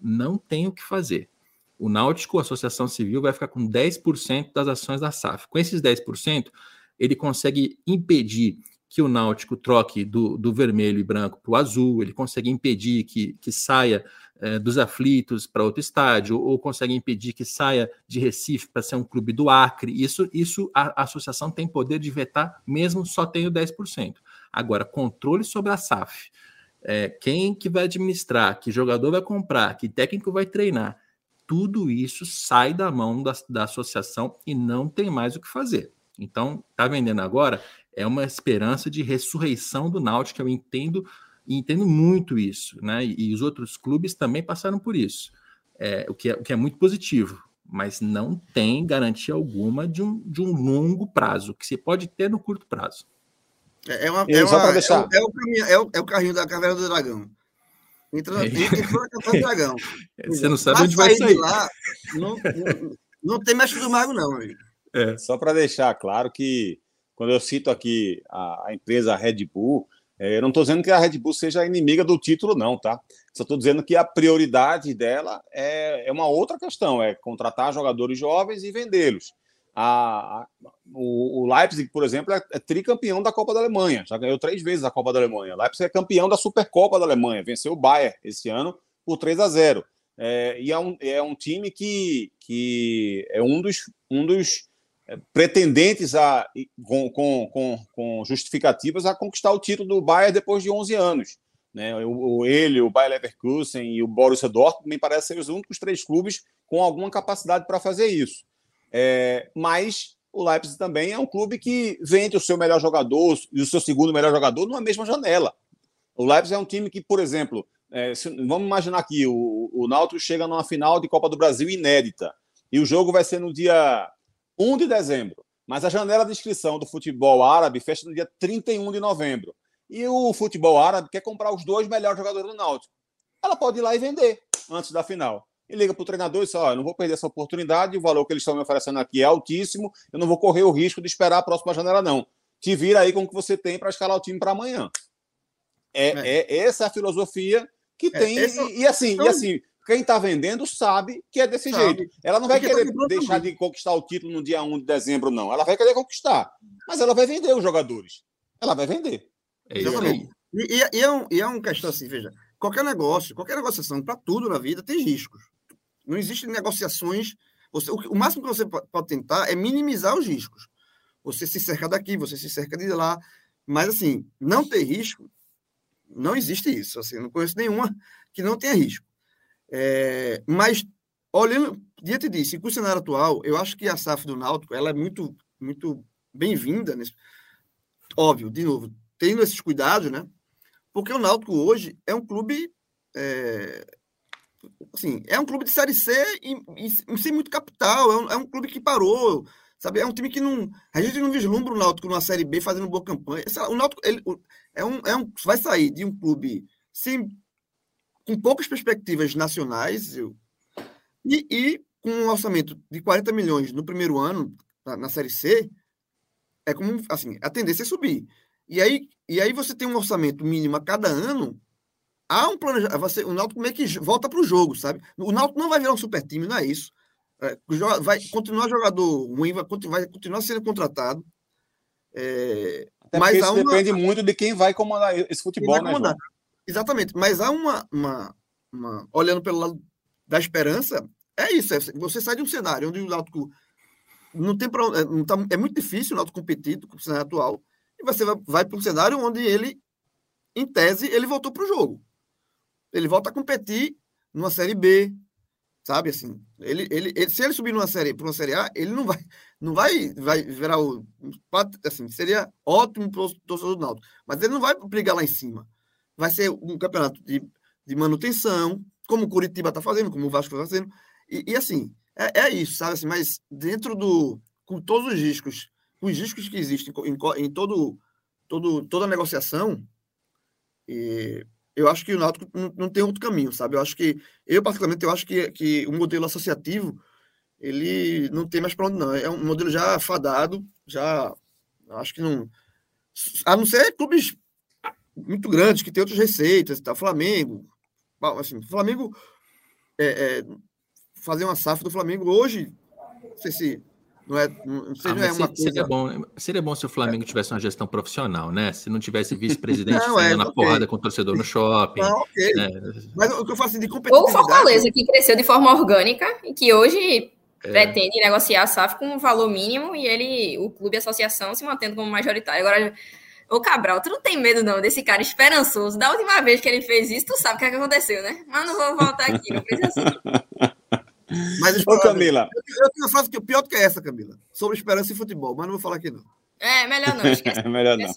Não tem o que fazer. O Náutico, a Associação Civil, vai ficar com 10% das ações da SAF. Com esses 10%, ele consegue impedir que o Náutico troque do, do vermelho e branco para o azul, ele consegue impedir que, que saia é, dos aflitos para outro estádio, ou consegue impedir que saia de Recife para ser um clube do Acre. Isso, isso a, a, associação tem poder de vetar, mesmo só tendo 10%. Agora, controle sobre a SAF. É, quem que vai administrar, que jogador vai comprar, que técnico vai treinar, tudo isso sai da mão da, da associação e não tem mais o que fazer. Então, tá vendendo agora, é uma esperança de ressurreição do Náutico, eu entendo e entendo muito isso, né? E, e os outros clubes também passaram por isso, é, o, que é, o que é muito positivo, mas não tem garantia alguma de um, de um longo prazo, que você pode ter no curto prazo. É, é, uma, é, uma, deixar... é, o, é, o caminho, é, o, é o carrinho da Caverna do Dragão. Entra, entra na Caverna do Dragão. Você não sabe onde vai sair. Lá, não, não, não tem mestre do mago, não, amigo. É. Só para deixar claro que quando eu cito aqui a, a empresa Red Bull, é, eu não estou dizendo que a Red Bull seja inimiga do título, não, tá? Só estou dizendo que a prioridade dela é, é uma outra questão, é contratar jogadores jovens e vendê-los. A, a, o, o, Leipzig, por exemplo, é, é, tricampeão da Copa da Alemanha, já ganhou três vezes a Copa da Alemanha. Leipzig é campeão da Supercopa da Alemanha, venceu o Bayern esse ano por 3 a 0. É, e é um, é um time que, que é um dos, um dos pretendentes a, com, com, com, justificativas a conquistar o título do Bayern depois de 11 anos. Né? O, o, ele, o Bayer Leverkusen e o Borussia Dortmund me parecem ser os únicos três clubes com alguma capacidade para fazer isso. É, mas o Leipzig também é um clube que vende o seu melhor jogador e o seu segundo melhor jogador numa mesma janela. O Leipzig é um time que, por exemplo, é, se, vamos imaginar aqui, o, o Náutico chega numa final de Copa do Brasil inédita e o jogo vai ser no dia 1 de dezembro. Mas a janela de inscrição do futebol árabe fecha no dia 31 de novembro. E o futebol árabe quer comprar os dois melhores jogadores do Náutico. Ela pode ir lá e vender antes da final. E liga para o treinador e diz: Olha, não vou perder essa oportunidade, o valor que eles estão me oferecendo aqui é altíssimo, eu não vou correr o risco de esperar a próxima janela, não. Te vira aí com o que você tem para escalar o time para amanhã. É, é. é, essa é a filosofia que é, tem. E, e, assim, então... e assim, quem está vendendo sabe que é desse sabe. jeito. Ela não vai Porque querer tá deixar de conquistar o título no dia 1 de dezembro, não. Ela vai querer conquistar. Mas ela vai vender os jogadores. Ela vai vender. É Exatamente. E, e, e, é um, e é uma questão assim, veja, qualquer negócio, qualquer negociação, para tudo na vida, tem riscos. Não existem negociações. Você, o, o, máximo que você pode tentar é minimizar os riscos. Você se cerca daqui, você se cerca de lá. Mas, assim, não ter risco, não existe isso. Assim, não conheço nenhuma que não tenha risco. É, mas, olhando diante disso, e com o cenário atual, eu acho que a SAF do Náutico ela é muito, muito bem-vinda. Óbvio, de novo, tendo esses cuidados, né? Porque o Náutico hoje é um clube. É, assim, é um clube de Série C e, e sem muito capital. É um, é um, clube que parou. Sabe? É um time que não. A gente não vislumbra o Náutico numa Série B fazendo boa campanha. O Náutico ele, é um, é um, vai sair de um clube sem com poucas perspectivas nacionais eu, e, e, com um orçamento de 40 milhões no primeiro ano, na, na, Série C, é como, assim, a tendência é subir. E aí, e aí você tem um orçamento mínimo a cada ano, há um planejamento, você, o Náutico meio que volta para o jogo, sabe? O Náutico não vai virar um super time, não é isso. É, vai continuar jogador ruim, vai, vai continuar sendo contratado. É, mas isso uma... depende muito de quem vai comandar esse futebol, né, comandar. Exatamente. Mas há uma, uma, uma, Olhando pelo lado da esperança, é isso. É, você sai de um cenário onde o Náutico não tem para é, tá, é muito difícil o Náutico competir com o cenário atual. E você vai, vai para um cenário onde ele, em tese, ele voltou para o jogo. Ele volta a competir numa Série B, sabe assim ele, ele, ele se ele subir numa série para uma série A ele não vai não vai vai virar o assim seria ótimo para o torcedor do Náutico mas ele não vai brigar lá em cima vai ser um campeonato de, de manutenção, como o Curitiba está fazendo, como o Vasco está fazendo. E, e, assim, é, é, isso, sabe? Assim, mas dentro do. Com todos os riscos, com os riscos que existem em, em todo, todo, toda a negociação, e eu acho que o Náutico não, não, tem outro caminho, sabe? Eu acho que. Eu, particularmente, eu acho que, que o modelo associativo ele não tem mais para onde não. É um modelo já fadado, já. Acho que não. A não ser clubes muito grandes, que tem outras receitas tal. Flamengo, assim, Flamengo é, é, fazer uma safra do Flamengo hoje, não sei se não é, não sei, ah, não é uma seria, coisa... bom, seria bom se o Flamengo tivesse uma gestão profissional, né? Se não tivesse vice-presidente saindo é, na okay. porrada com o torcedor no shopping. Não, okay. né? Mas o que eu faço assim, de competitividade... Ou Fortaleza, que cresceu de forma orgânica e que hoje é. pretende negociar a SAF com um valor mínimo e ele, o clube e a associação se mantendo como majoritário. Agora, Ô, Cabral, tu não tem medo, não, desse cara esperançoso. Da última vez que ele fez isso, tu sabe o que, é que aconteceu, né? Mas não vou voltar aqui, não precisa assim. Mas, Ô, Camila. Eu, eu tenho uma frase que é pior do que essa, Camila. Sobre esperança e futebol, mas não vou falar aqui, não. É, melhor não, esquece. melhor não.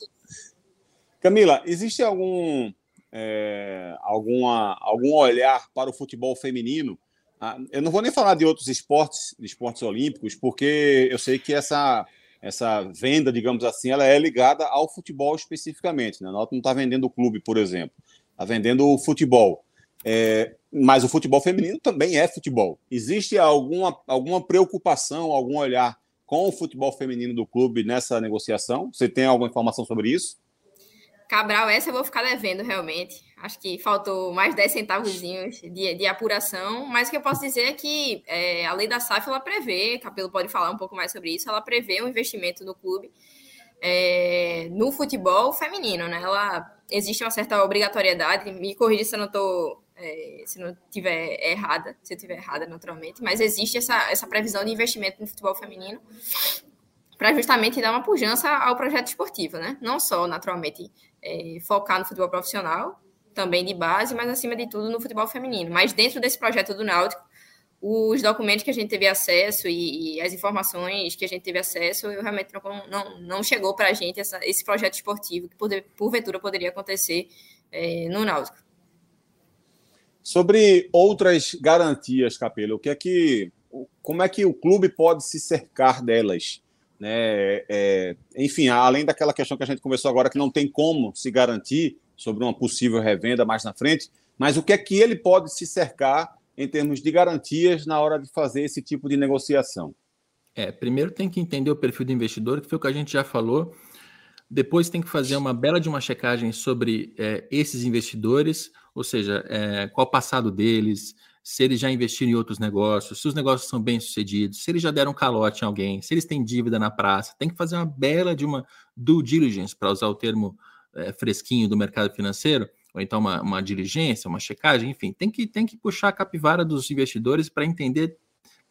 Camila, existe algum. é, alguma, algum olhar para o futebol feminino. Ah, eu não vou nem falar de outros esportes, de esportes olímpicos, porque eu sei que essa, essa venda, digamos assim, ela é ligada ao futebol especificamente. Né? A Nota não está vendendo o clube, por exemplo, está vendendo o futebol. É, mas o futebol feminino também é futebol. Existe alguma, alguma preocupação, algum olhar com o futebol feminino do clube nessa negociação? Você tem alguma informação sobre isso? Cabral, essa eu vou ficar devendo realmente. Acho que faltou mais 10 centavos de, de apuração, mas o que eu posso dizer é que é, a lei da SAF ela prevê, Capelo pode falar um pouco mais sobre isso, ela prevê um investimento no clube é, no futebol feminino, né? Ela existe uma certa obrigatoriedade, me corrija se eu não estou é, se não tiver errada, se eu tiver errada naturalmente, mas existe essa, essa previsão de investimento no futebol feminino para justamente dar uma pujança ao projeto esportivo, né? Não só naturalmente é, focar no futebol profissional, também de base, mas acima de tudo no futebol feminino. Mas dentro desse projeto do Náutico, os documentos que a gente teve acesso e, e as informações que a gente teve acesso, eu realmente não, não, não chegou para a gente essa, esse projeto esportivo que por, porventura poderia acontecer é, no Náutico. Sobre outras garantias, Capelo, o que é que, como é que o clube pode se cercar delas? Né? É, enfim, além daquela questão que a gente conversou agora, que não tem como se garantir sobre uma possível revenda mais na frente, mas o que é que ele pode se cercar em termos de garantias na hora de fazer esse tipo de negociação? É, primeiro tem que entender o perfil do investidor, que foi o que a gente já falou. Depois tem que fazer uma bela de uma checagem sobre é, esses investidores, ou seja, é, qual o passado deles, se eles já investiram em outros negócios, se os negócios são bem sucedidos, se eles já deram calote em alguém, se eles têm dívida na praça. Tem que fazer uma bela de uma due diligence, para usar o termo é, fresquinho do mercado financeiro, ou então uma, uma diligência, uma checagem, enfim, tem que, tem que puxar a capivara dos investidores para entender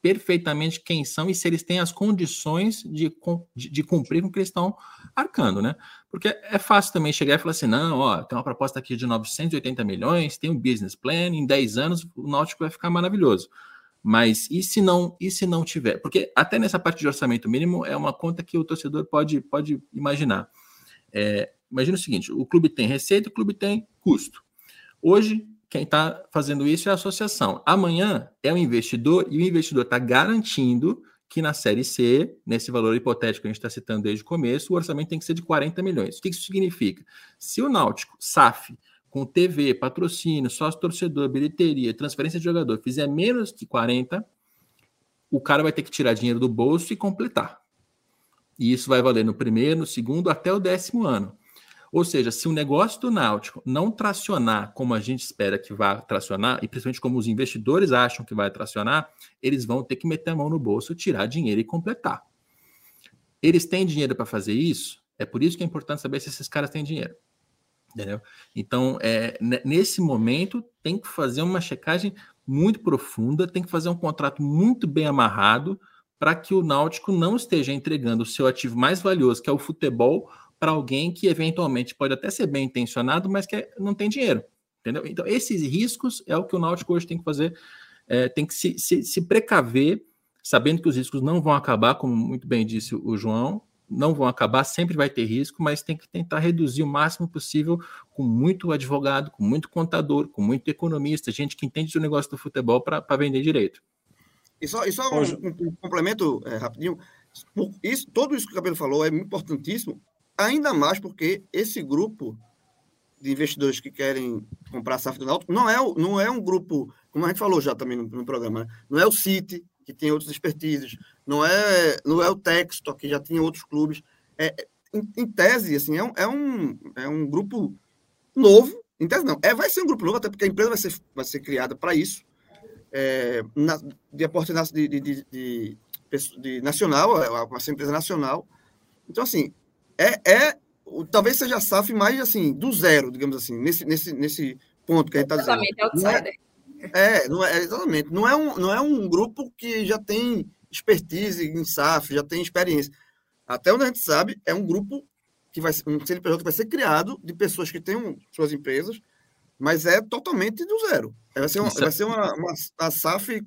perfeitamente quem são e se eles têm as condições de, de, de, cumprir com o que eles estão arcando, né? Porque é fácil também chegar e falar assim: não, ó, tem uma proposta aqui de 980 milhões, tem um business plan, em 10 anos o Náutico vai ficar maravilhoso. Mas e se não, e se não tiver? Porque até nessa parte de orçamento mínimo é uma conta que o torcedor pode, pode imaginar. É, imagina o seguinte: o clube tem receita, o clube tem custo. Hoje, quem está fazendo isso é a associação. Amanhã é o investidor e o investidor está garantindo que na série C, nesse valor hipotético que a gente está citando desde o começo, o orçamento tem que ser de 40 milhões. O que isso significa? Se o Náutico, SAF, com TV, patrocínio, sócio torcedor, bilheteria, transferência de jogador, fizer menos que 40, o cara vai ter que tirar dinheiro do bolso e completar. E isso vai valer no primeiro, no segundo, até o décimo ano. Ou seja, se o negócio do Náutico não tracionar como a gente espera que vá tracionar, e principalmente como os investidores acham que vai tracionar, eles vão ter que meter a mão no bolso, tirar dinheiro e completar. Eles têm dinheiro para fazer isso? É por isso que é importante saber se esses caras têm dinheiro. Entendeu? Então, é, nesse momento, tem que fazer uma checagem muito profunda, tem que fazer um contrato muito bem amarrado para que o Náutico não esteja entregando o seu ativo mais valioso, que é o futebol, para alguém que eventualmente pode até ser bem intencionado, mas que não tem dinheiro. Entendeu? Então, esses riscos é o que o Náutico hoje tem que fazer, é, tem que se, se, se precaver, sabendo que os riscos não vão acabar, como muito bem disse o João, não vão acabar, sempre vai ter risco, mas tem que tentar reduzir o máximo possível com muito advogado, com muito contador, com muito economista, gente que entende o negócio do futebol para vender direito. E só, e só um, um, um, complemento é, rapidinho. Isso, tudo isso que o Cabelo falou é importantíssimo, Ainda mais porque esse grupo de investidores que querem comprar a SAF do Náutico não é, não é um grupo, como a gente falou já também no, no programa, né? não é o City, que tem outros expertises, não é, não é o Texto, que já tinha outros clubes. É, em, em tese, assim, é um, é, um, é um grupo novo, em tese não, é, vai ser um grupo novo, até porque a empresa vai ser, vai ser criada para isso, é, na, de aporte de, de, de, de, nacional, é, vai ser empresa nacional. Então, assim, é, é talvez seja a SAF mais assim, do zero, digamos assim, nesse, nesse, nesse ponto que a gente está dizendo. Exatamente, é, é, não é, exatamente. Não é, um, não é um grupo que já tem expertise em SAF, já tem experiência. Até onde a gente sabe, é um grupo que vai ser um CNPJ que vai ser criado de pessoas que têm suas empresas, mas é totalmente do zero. Vai ser uma, vai ser uma, uma, uma SAF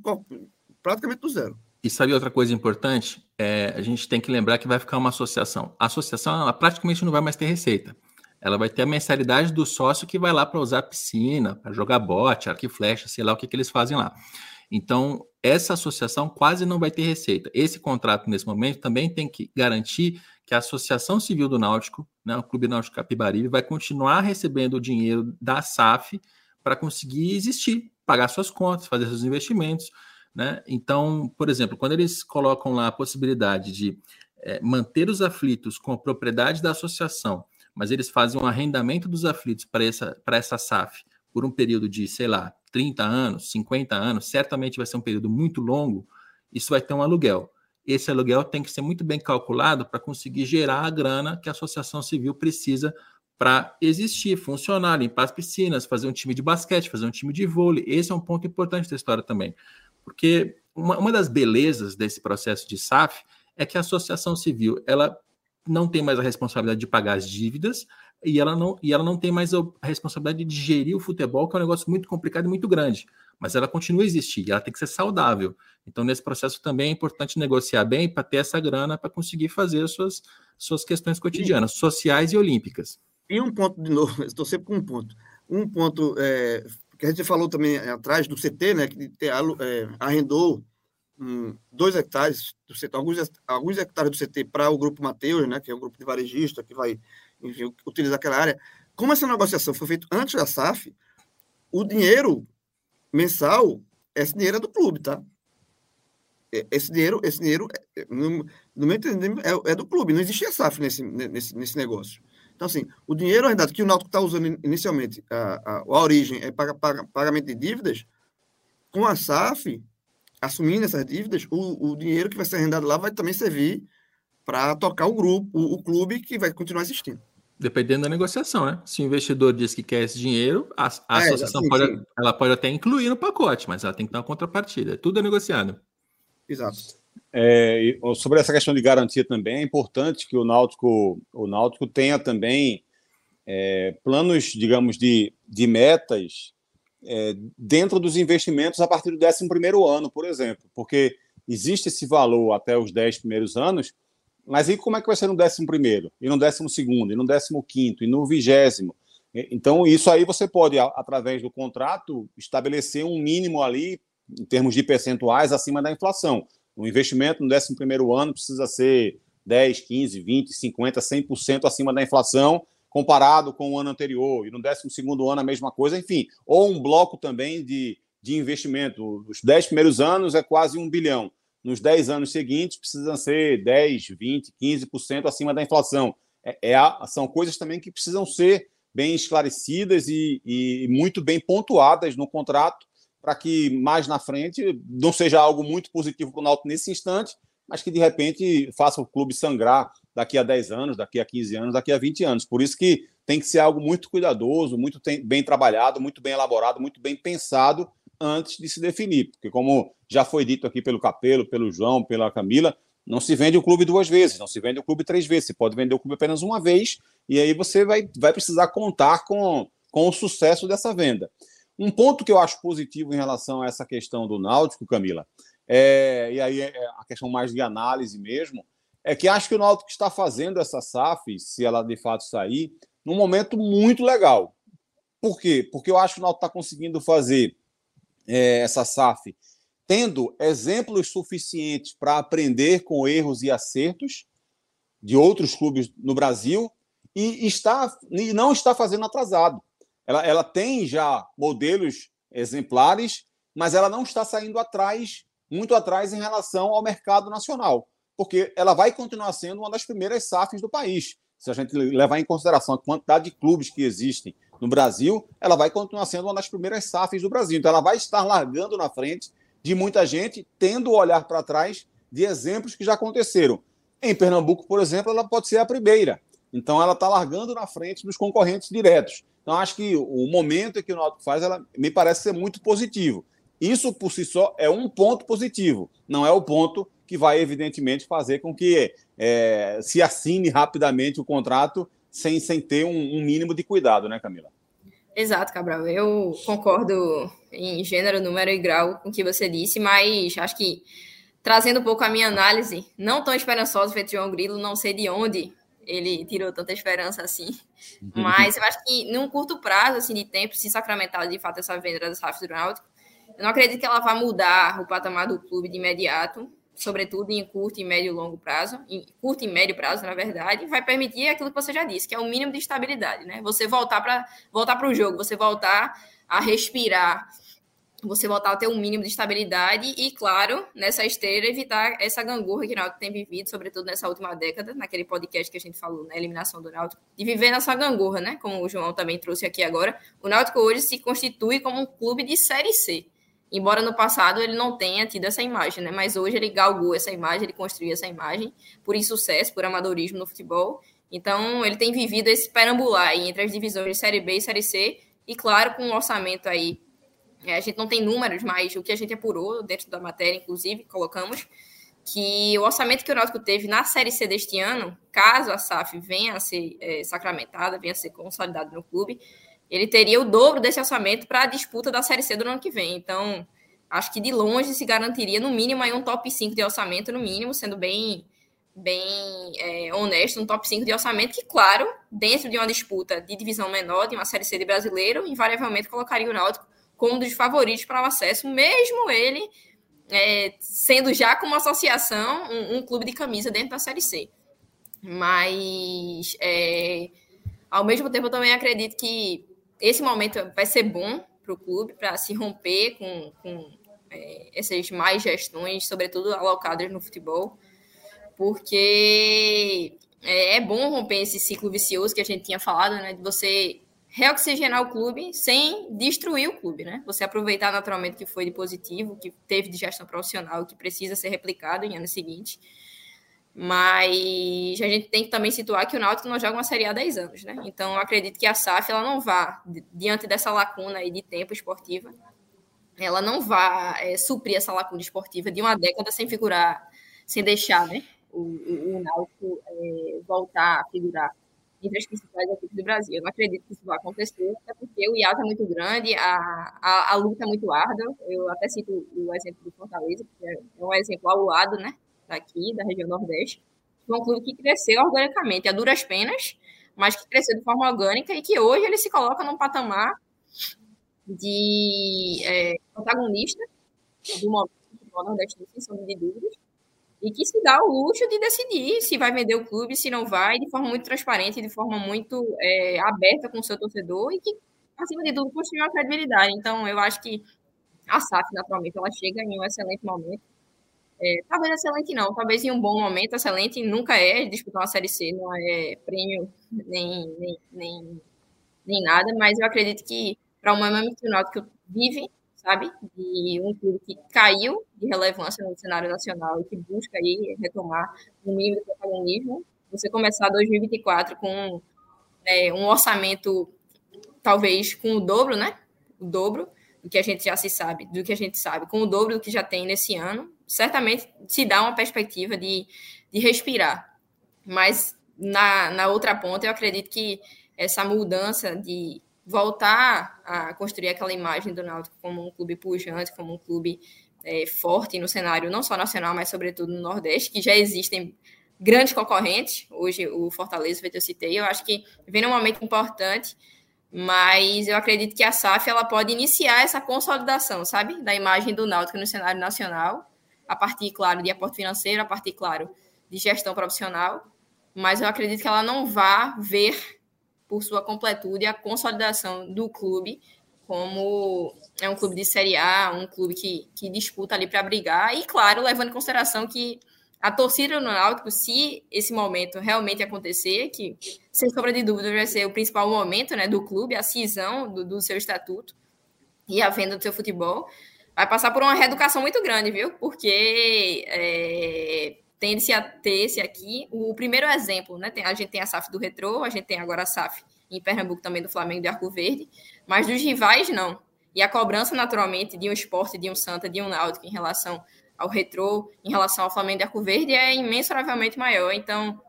praticamente do zero. E sabe outra coisa importante? É, a gente tem que lembrar que vai ficar uma associação. A associação ela praticamente não vai mais ter receita. ela vai ter a mensalidade do sócio que vai lá para usar piscina, para jogar bote, arco e flecha, sei lá o que, que eles fazem lá. Então, essa associação quase não vai ter receita. Esse contrato, nesse momento, também tem que garantir que a Associação Civil do Náutico, né, o Clube Náutico Capibaribe, vai continuar recebendo o dinheiro da SAF para conseguir existir, pagar suas contas, fazer seus investimentos. Né? Então, por exemplo, quando eles colocam lá a possibilidade de é, manter os aflitos com a propriedade da associação, mas eles fazem um arrendamento dos aflitos para essa, essa SAF por um período de, sei lá, 30 anos, 50 anos, certamente vai ser um período muito longo, isso vai ter um aluguel. Esse aluguel tem que ser muito bem calculado para conseguir gerar a grana que a associação civil precisa para existir, funcionar, limpar as piscinas, fazer um time de basquete, fazer um time de vôlei. Esse é um ponto importante da história também. Porque uma, uma das belezas desse processo de SAF é que a associação civil ela não tem mais a responsabilidade de pagar as dívidas, e ela não, e ela não tem mais a responsabilidade de gerir o futebol, que é um negócio muito complicado e muito grande. Mas ela continua a existir, ela tem que ser saudável. Então, nesse processo também é importante negociar bem para ter essa grana para conseguir fazer as suas, suas questões cotidianas, e, sociais e olímpicas. E um ponto, de novo, estou sempre com um ponto. Um ponto é, que a gente falou também atrás do CT, né, que é, arrendou um, dois hectares do CT, alguns, alguns hectares do CT para o grupo Mateus, né, que é um grupo de varejista que vai enfim, utilizar aquela área. Como essa negociação foi feita antes da SAF, o dinheiro mensal, esse dinheiro é do clube, tá? É, esse dinheiro, esse dinheiro é, é, no, no meu entendimento, é, é, do clube, não existia SAF nesse, nesse, nesse negócio. Então, assim, o dinheiro arrendado que o Náutico está usando inicialmente, a, a, a origem é paga, paga, pagamento de dívidas, com a SAF, assumindo essas dívidas, o, o dinheiro que vai ser arrendado lá vai também servir para tocar o grupo, o, o, clube que vai continuar existindo. Dependendo da negociação, né? Se o investidor diz que quer esse dinheiro, a, a é, associação sim, pode, sim. ela pode até incluir no pacote, mas ela tem que dar uma contrapartida. Tudo é negociado. Exato. É, sobre essa questão de garantia também, é importante que o Náutico, o Náutico tenha também é, planos, digamos, de, de metas é, dentro dos investimentos a partir do 11 ano, por exemplo, porque existe esse valor até os 10 primeiros anos, mas e como é que vai ser no décimo primeiro, e no décimo segundo, e no décimo quinto, e no vigésimo? Então, isso aí você pode, através do contrato, estabelecer um mínimo ali, em termos de percentuais, acima da inflação. O investimento no décimo primeiro ano precisa ser 10, 15, 20, 50, 100% acima da inflação, comparado com o ano anterior. E no décimo segundo ano a mesma coisa, enfim. Ou um bloco também de, de investimento. Os 10 primeiros anos é quase um bilhão nos 10 anos seguintes precisam ser 10, 20, 15% acima da inflação. É, é a, são coisas também que precisam ser bem esclarecidas e, e muito bem pontuadas no contrato para que mais na frente não seja algo muito positivo para o Náutico nesse instante, mas que de repente faça o clube sangrar daqui a 10 anos, daqui a 15 anos, daqui a 20 anos. Por isso que tem que ser algo muito cuidadoso, muito bem trabalhado, muito bem elaborado, muito bem pensado antes de se definir, porque como já foi dito aqui pelo Capelo, pelo João, pela Camila, não se vende o clube duas vezes, não se vende o clube três vezes, você pode vender o clube apenas uma vez, e aí você vai, vai precisar contar com, com o sucesso dessa venda. Um ponto que eu acho positivo em relação a essa questão do Náutico, Camila, é, e aí é a questão mais de análise mesmo, é que acho que o Náutico está fazendo essa SAF, se ela de fato sair, num momento muito legal. Por quê? Porque eu acho que o Náutico está conseguindo fazer é, essa SAF, tendo exemplos suficientes para aprender com erros e acertos de outros clubes no Brasil e, está, e não está fazendo atrasado. Ela, ela tem já modelos exemplares, mas ela não está saindo atrás, muito atrás em relação ao mercado nacional, porque ela vai continuar sendo uma das primeiras SAFs do país. Se a gente levar em consideração a quantidade de clubes que existem no Brasil, ela vai continuar sendo uma das primeiras SAFs do Brasil. Então, ela vai estar largando na frente de muita gente, tendo o olhar para trás de exemplos que já aconteceram. Em Pernambuco, por exemplo, ela pode ser a primeira. Então, ela está largando na frente dos concorrentes diretos. Então, acho que o momento que o Náutico faz, ela me parece ser muito positivo. Isso, por si só, é um ponto positivo. Não é o ponto que vai, evidentemente, fazer com que é, se assine rapidamente o contrato sem, sem ter um, um mínimo de cuidado, né, Camila? Exato, Cabral. Eu concordo em gênero, número e grau com o que você disse, mas acho que trazendo um pouco a minha análise, não tão esperançosa feito João Grilo, não sei de onde ele tirou tanta esperança assim. Mas eu acho que num curto prazo assim, de tempo, se sacramentar de fato essa venda da SAF do Náutico, eu não acredito que ela vá mudar o patamar do clube de imediato, sobretudo em curto, e médio e longo prazo, em curto e médio prazo, na verdade, vai permitir aquilo que você já disse, que é o mínimo de estabilidade, né? Você voltar para voltar para o jogo, você voltar a respirar você voltar a ter um mínimo de estabilidade e, claro, nessa esteira, evitar essa gangorra que o Náutico tem vivido, sobretudo nessa última década, naquele podcast que a gente falou, na né, eliminação do Náutico, de viver nessa gangorra, né? Como o João também trouxe aqui agora. O Náutico hoje se constitui como um clube de Série C. Embora no passado ele não tenha tido essa imagem, né? Mas hoje ele galgou essa imagem, ele construiu essa imagem por insucesso, por amadorismo no futebol. Então, ele tem vivido esse perambular entre as divisões de Série B e Série C, e claro, com um orçamento aí a gente não tem números, mas o que a gente apurou dentro da matéria, inclusive, colocamos que o orçamento que o Náutico teve na Série C deste ano, caso a SAF venha a ser é, sacramentada, venha a ser consolidada no clube, ele teria o dobro desse orçamento para a disputa da Série C do ano que vem. Então, acho que de longe se garantiria, no mínimo, aí um top 5 de orçamento, no mínimo, sendo bem, bem é, honesto, um top 5 de orçamento que, claro, dentro de uma disputa de divisão menor, de uma Série C de brasileiro, invariavelmente colocaria o Náutico como um dos favoritos para o acesso, mesmo ele é, sendo já como associação um, um, clube de camisa dentro da Série C. Mas, é, ao mesmo tempo, eu também acredito que esse momento vai ser bom para o clube, para se romper com, com é, essas mais gestões, sobretudo alocadas no futebol, porque é, é bom romper esse ciclo vicioso que a gente tinha falado, né, de você reoxigenar o clube sem destruir o clube, né? Você aproveitar naturalmente que foi de positivo, que teve de gestão profissional, que precisa ser replicado em ano seguinte. Mas a gente tem que também situar que o Náutico não joga uma Série A há 10 anos, né? Então, eu acredito que a SAF ela não vá, diante dessa lacuna aí de tempo esportiva, ela não vá é, suprir essa lacuna esportiva de uma década sem figurar, sem deixar né, o, o, o Náutico é, voltar a figurar entre as principais equipes do Brasil. Eu não acredito que isso vai acontecer, até porque o hiato é muito grande, a, a, a luta é muito árdua. Eu até cito o exemplo do Fortaleza, que é um exemplo ao lado, né, daqui, da região Nordeste. Foi um clube que cresceu organicamente, a duras penas, mas que cresceu de forma orgânica e que hoje ele se coloca num patamar de é, protagonista do momento do Nordeste, sem sombra de dúvidas e que se dá o luxo de decidir se vai vender o clube, se não vai, de forma muito transparente, de forma muito é, aberta com o seu torcedor e que, acima de tudo, construir uma credibilidade. Então, eu acho que a SAF, naturalmente, ela chega em um excelente momento. É, talvez excelente não, talvez em um bom momento, excelente nunca é disputar uma Série C, não é prêmio nem, nem, nem, nem nada, mas eu acredito que para o momento que o vive sabe? De um clube que caiu de relevância no cenário nacional e que busca aí retomar um nível de protagonismo. Você começar 2024 com é, um orçamento talvez com o dobro, né? O dobro do que a gente já se sabe, do que a gente sabe, com o dobro do que já tem nesse ano, certamente se dá uma perspectiva de, de respirar. Mas na, na outra ponta, eu acredito que essa mudança de voltar a construir aquela imagem do Náutico como um clube pujante, como um clube é, forte no cenário não só nacional, mas sobretudo no Nordeste, que já existem grandes concorrentes. Hoje o Fortaleza, que eu citei, eu acho que vem num momento importante, mas eu acredito que a SAF ela pode iniciar essa consolidação, sabe, da imagem do Náutico no cenário nacional, a partir, claro, de aporte financeiro, a partir, claro, de gestão profissional, mas eu acredito que ela não vá ver por sua completude, a consolidação do clube como é um clube de Série A, um clube que, que disputa ali para brigar, e claro, levando em consideração que a torcida do Náutico, se esse momento realmente acontecer, que sem sombra de dúvida vai ser o principal momento né, do clube, a cisão do, do seu estatuto e a venda do seu futebol, vai passar por uma reeducação muito grande, viu? Porque é, tende-se a ter esse aqui. O primeiro exemplo, né? Tem, a gente tem a SAF do Retro, a gente tem agora a SAF em Pernambuco também do Flamengo de Arco Verde, mas dos rivais não. E a cobrança, naturalmente, de um esporte, de um Santa, de um Náutico em relação ao Retro, em relação ao Flamengo de Arco Verde, é imensuravelmente maior. Então,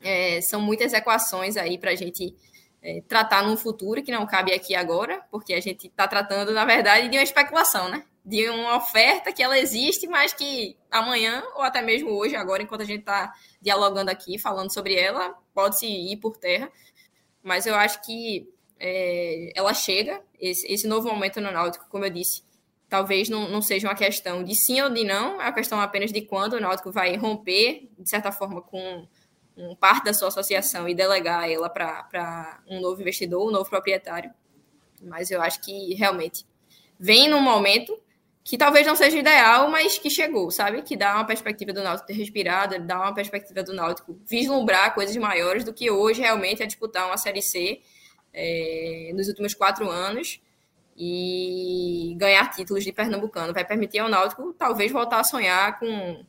é, são muitas equações aí para a gente é, tratar num futuro que não cabe aqui agora, porque a gente está tratando, na verdade, de uma especulação, né? De uma oferta que ela existe, mas que amanhã, ou até mesmo hoje, agora, enquanto a gente está dialogando aqui, falando sobre ela, pode-se ir por terra. Mas eu acho que é, ela chega, esse, esse novo momento no Náutico, como eu disse, talvez não, não seja uma questão de sim ou de não, é uma questão apenas de quando o Náutico vai romper, de certa forma, com um parte da sua associação e delegar ela para um novo investidor, um novo proprietário. Mas eu acho que realmente vem num momento que talvez não seja ideal, mas que chegou, sabe? Que dá uma perspectiva do Náutico ter respirado, dá uma perspectiva do Náutico vislumbrar coisas maiores do que hoje realmente é disputar uma Série C é, nos últimos quatro anos e ganhar títulos de Pernambucano. Vai permitir ao Náutico talvez voltar a sonhar com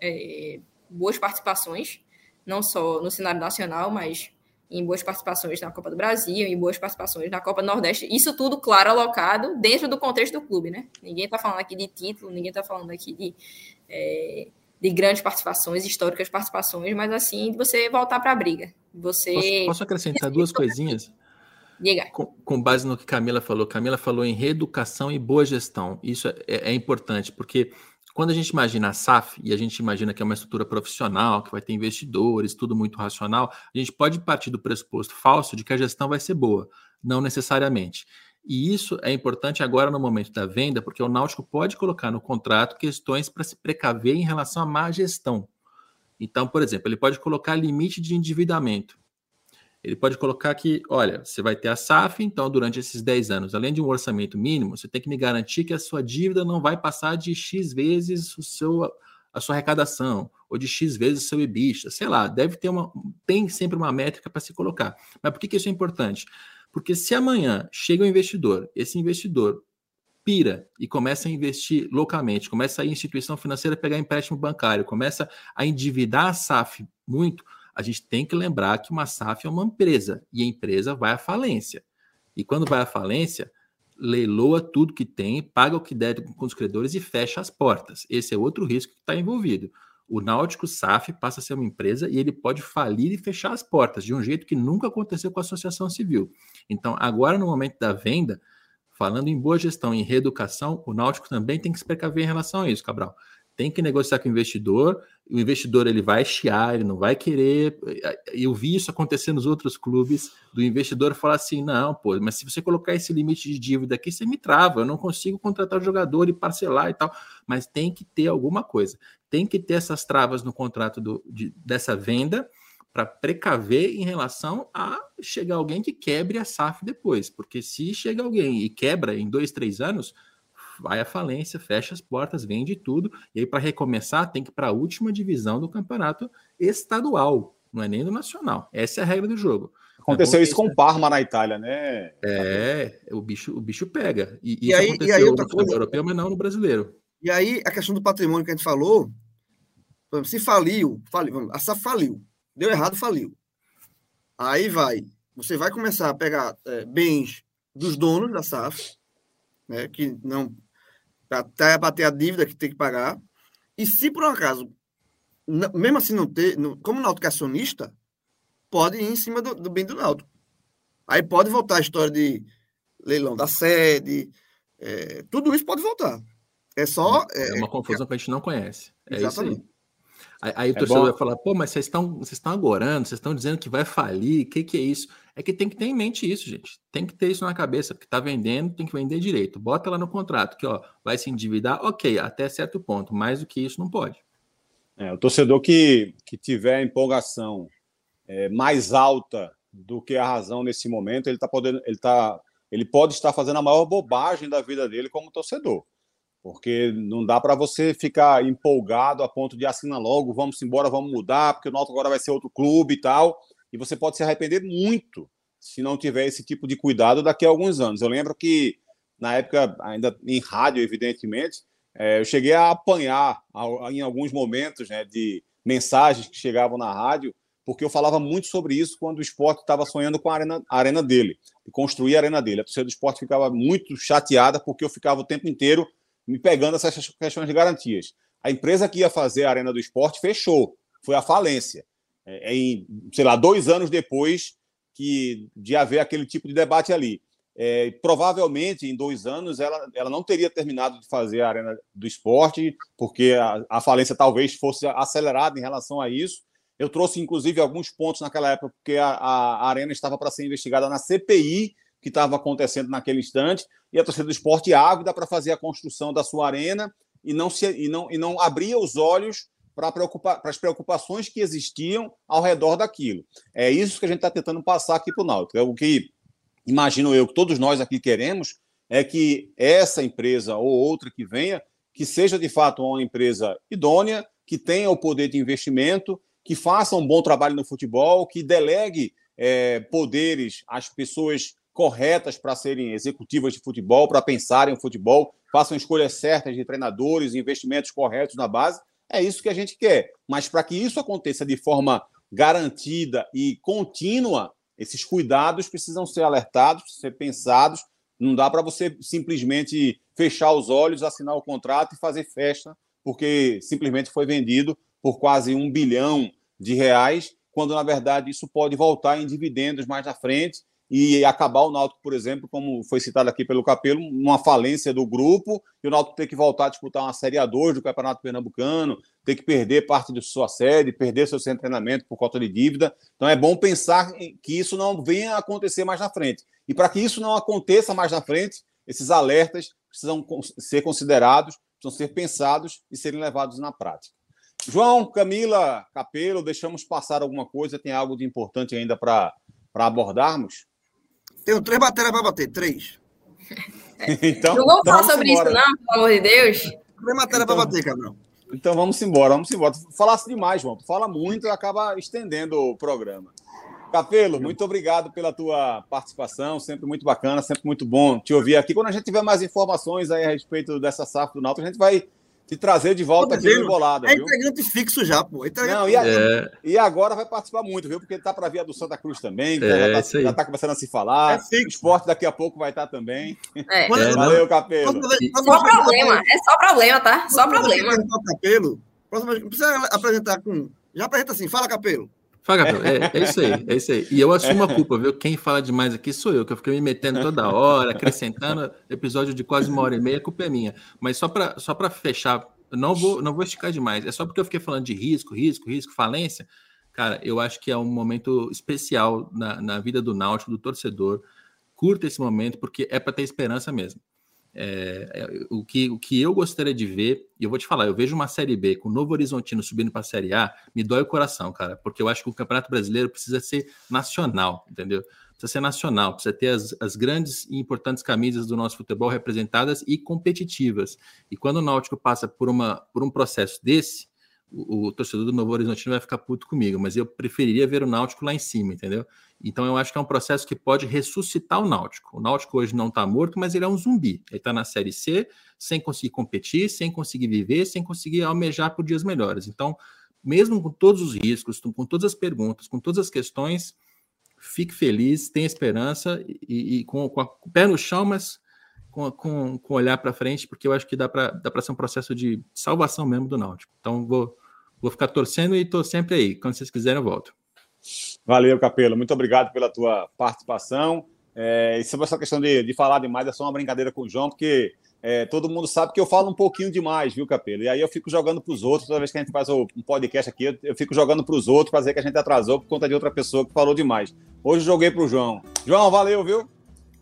é, boas participações, não só no cenário nacional, mas em boas participações na Copa do Brasil, em boas participações na Copa do Nordeste. Isso tudo, claro, alocado dentro do contexto do clube, né? Ninguém está falando aqui de título, ninguém está falando aqui de, é, de grandes participações, históricas participações, mas assim, de você voltar para a briga. Você... Posso, posso acrescentar duas coisinhas? Com, com, base no que Camila falou. Camila falou em reeducação e boa gestão. Isso é, é importante, porque quando a gente imagina a SAF e a gente imagina que é uma estrutura profissional, que vai ter investidores, tudo muito racional, a gente pode partir do pressuposto falso de que a gestão vai ser boa. Não necessariamente. E isso é importante agora no momento da venda, porque o Náutico pode colocar no contrato questões para se precaver em relação à má gestão. Então, por exemplo, ele pode colocar limite de endividamento. Ele pode colocar que, olha, você vai ter a SAF, então durante esses 10 anos, além de um orçamento mínimo, você tem que me garantir que a sua dívida não vai passar de X vezes o seu, a sua arrecadação, ou de X vezes o seu EBITDA, sei lá, deve ter uma, tem sempre uma métrica para se colocar. Mas por que, que isso é importante? Porque se amanhã chega um investidor, esse investidor pira e começa a investir localmente, começa a instituição financeira pegar empréstimo bancário, começa a endividar a SAF muito, a gente tem que lembrar que uma SAF é uma empresa e a empresa vai à falência. E quando vai à falência, leiloa tudo que tem, paga o que deve com os credores e fecha as portas. Esse é outro risco que está envolvido. O Náutico SAF passa a ser uma empresa e ele pode falir e fechar as portas de um jeito que nunca aconteceu com a associação civil. Então, agora no momento da venda, falando em boa gestão e reeducação, o Náutico também tem que se precaver em relação a isso, Cabral tem que negociar com o investidor, o investidor ele vai chiar, ele não vai querer. Eu vi isso acontecer nos outros clubes, do investidor falar assim: não, pô, mas se você colocar esse limite de dívida aqui, você me trava, eu não consigo contratar o jogador e parcelar e tal. Mas tem que ter alguma coisa, tem que ter essas travas no contrato do, de, dessa venda para precaver em relação a chegar alguém que quebre a SAF depois, porque se chega alguém e quebra em dois, três anos vai à falência, fecha as portas, vende tudo, e aí para recomeçar tem que ir para a última divisão do campeonato estadual, não é nem do nacional. Essa é a regra do jogo. Aconteceu é isso com o Parma na Itália, né? É, o bicho, o bicho pega. E, e isso aí, aconteceu e aí, no coisa... europeu, mas não no brasileiro. E aí, a questão do patrimônio que a gente falou, se faliu, faliu a SAF faliu, deu errado, faliu. Aí vai, você vai começar a pegar é, bens dos donos da SAF, né, que não até bater a dívida que tem que pagar. E se por um acaso, mesmo assim não ter, como o Náutico é acionista, pode ir em cima do, do bem do Náutico. Aí pode voltar a história de leilão da sede, é, tudo isso pode voltar. É só. É, é uma confusão é, que a gente não conhece. É exatamente. Aí. Aí, o é torcedor bom. vai falar, pô, mas vocês estão, vocês estão agorando, vocês estão dizendo que vai falir, o que, que é isso? É que tem que ter em mente isso, gente. Tem que ter isso na cabeça, porque está vendendo, tem que vender direito. Bota lá no contrato que ó, vai se endividar, ok, até certo ponto. Mais do que isso não pode. É, o torcedor que, que tiver empolgação é, mais alta do que a razão nesse momento, ele tá podendo, ele tá, ele pode estar fazendo a maior bobagem da vida dele como torcedor. Porque não dá para você ficar empolgado a ponto de assinar logo, vamos embora, vamos mudar, porque o Náutico agora vai ser outro clube e tal. E você pode se arrepender muito se não tiver esse tipo de cuidado daqui a alguns anos. Eu lembro que, na época, ainda em rádio, evidentemente, é, eu cheguei a apanhar em alguns momentos né, de mensagens que chegavam na rádio, porque eu falava muito sobre isso quando o esporte estava sonhando com a arena, a arena dele, de construir a arena dele. A torcida do esporte ficava muito chateada porque eu ficava o tempo inteiro me pegando essas questões de garantias. A empresa que ia fazer a Arena do Esporte fechou, foi à falência. É, é, em, sei lá, dois anos depois que de haver aquele tipo de debate ali. é, provavelmente em dois anos ela, ela não teria terminado de fazer a Arena do Esporte, porque a, a falência talvez fosse acelerada em relação a isso. Eu trouxe, inclusive, alguns pontos naquela época, porque a, a Arena estava para ser investigada na CPI, que estava acontecendo naquele instante, e a torcida do esporte ávida para fazer a construção da sua arena e não, se, e não, e não abria os olhos para preocupa, as preocupações que existiam ao redor daquilo. É isso que a gente está tentando passar aqui para o Náutico. É o que imagino eu que todos nós aqui queremos é que essa empresa ou outra que venha, que seja de fato uma empresa idônea, que tenha o poder de investimento que faça um bom trabalho no futebol, que delegue é, poderes às pessoas corretas para serem executivas de futebol, para pensarem o futebol, façam escolhas certas de treinadores, investimentos corretos na base. É isso que a gente quer. Mas para que isso aconteça de forma garantida e contínua, esses cuidados precisam ser alertados, ser pensados. Não dá para você simplesmente fechar os olhos, assinar o contrato e fazer festa, porque simplesmente foi vendido por quase um bilhão de reais, quando na verdade isso pode voltar em dividendos mais na frente e acabar o Náutico, por exemplo, como foi citado aqui pelo Capelo, uma falência do grupo e o Náutico ter que voltar a disputar uma Série A2 do Campeonato Pernambucano, ter que perder parte de sua sede, perder seu centro de treinamento por conta de dívida. Então é bom pensar que isso não venha a acontecer mais na frente. E para que isso não aconteça mais na frente, esses alertas precisam ser considerados, precisam ser pensados e serem levados na prática. João, Camila, Capelo, deixamos passar alguma coisa? Tem algo de importante ainda para abordarmos? Tenho três matérias para bater, três. então, não vamos então falar sobre embora. isso, não, pelo amor de Deus. Três matérias então, para bater, Cabrão. Então vamos embora, vamos embora. Falasse demais, João. Tu fala muito e acaba estendendo o programa. Capelo, muito obrigado pela tua participação, sempre muito bacana, sempre muito bom te ouvir aqui. Quando a gente tiver mais informações aí a respeito dessa safra do Náutico, a gente vai te trazer de volta aqui no Embolada. É integrante fixo já, pô. É Não, e, é. e, agora vai participar muito, viu? Porque ele tá para vir a do Santa Cruz também, é, já, tá, já tá começando a se falar. É o esporte daqui a pouco vai estar tá também. É. Valeu, Capelo. Só problema, é só problema, tá? Só problema. Capelo, próxima vez, não precisa apresentar com. Já apresenta assim, fala, Capelo. Fala, é, é, isso aí, é isso aí. E eu assumo a culpa, viu? Quem fala demais aqui sou eu, que eu fiquei me metendo toda hora, acrescentando episódio de quase uma hora e meia, a culpa é minha. Mas só para só fechar não vou, não vou esticar demais. É só porque eu fiquei falando de risco, risco, risco, falência. Cara, eu acho que é um momento especial na, na vida do Náutico, do torcedor. Curta esse momento, porque é para ter esperança mesmo. É, é, o, que, o que eu gostaria de ver, e eu vou te falar, eu vejo uma Série B com o Novo Horizontino subindo para a Série A, me dói o coração, cara, porque eu acho que o Campeonato Brasileiro precisa ser nacional, entendeu? Precisa ser nacional, precisa ter as, as grandes e importantes camisas do nosso futebol representadas e competitivas. E quando o Náutico passa por, uma, por um processo desse, o, o torcedor do Novo Horizontino vai ficar puto comigo, mas eu preferiria ver o Náutico lá em cima, entendeu? Então eu acho que é um processo que pode ressuscitar o Náutico. O Náutico hoje não está morto, mas ele é um zumbi. Ele está na Série C, sem conseguir competir, sem conseguir viver, sem conseguir almejar por dias melhores. Então, mesmo com todos os riscos, com todas as perguntas, com todas as questões, fique feliz, tenha esperança e, e com, com, o pé no chão, mas com, com, com olhar para frente, porque eu acho que dá para dá ser um processo de salvação mesmo do Náutico. Então, vou, vou ficar torcendo e estou sempre aí. Quando vocês quiserem, eu volto. Valeu, Capelo. Muito obrigado pela tua participação. É, e sobre essa questão de, de falar demais, é só uma brincadeira com o João, porque é, todo mundo sabe que eu falo um pouquinho demais, viu, Capelo? E aí eu fico jogando para os outros, toda vez que a gente faz um podcast aqui, eu, eu fico jogando para os outros para dizer que a gente atrasou por conta de outra pessoa que falou demais. Hoje joguei para o João. João, valeu, viu?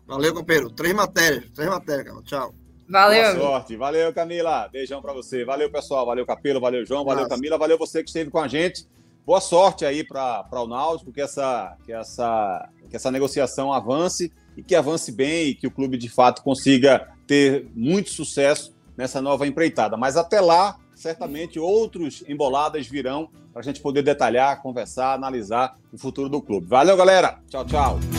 Valeu, companheiro. Três matérias, três matérias, cara. Tchau. Valeu. Boa sorte. Valeu, Camila. Beijão para você. Valeu, pessoal. Valeu, Capelo. Valeu, João. Valeu, Nossa. Camila. Valeu você que esteve com a gente. Boa sorte aí para o Náutico, que essa, que, essa, que essa negociação avance e que avance bem e que o clube de fato consiga ter muito sucesso nessa nova empreitada. Mas até lá, certamente outros emboladas virão para a gente poder detalhar, conversar, analisar o futuro do clube. Valeu, galera. Tchau, tchau.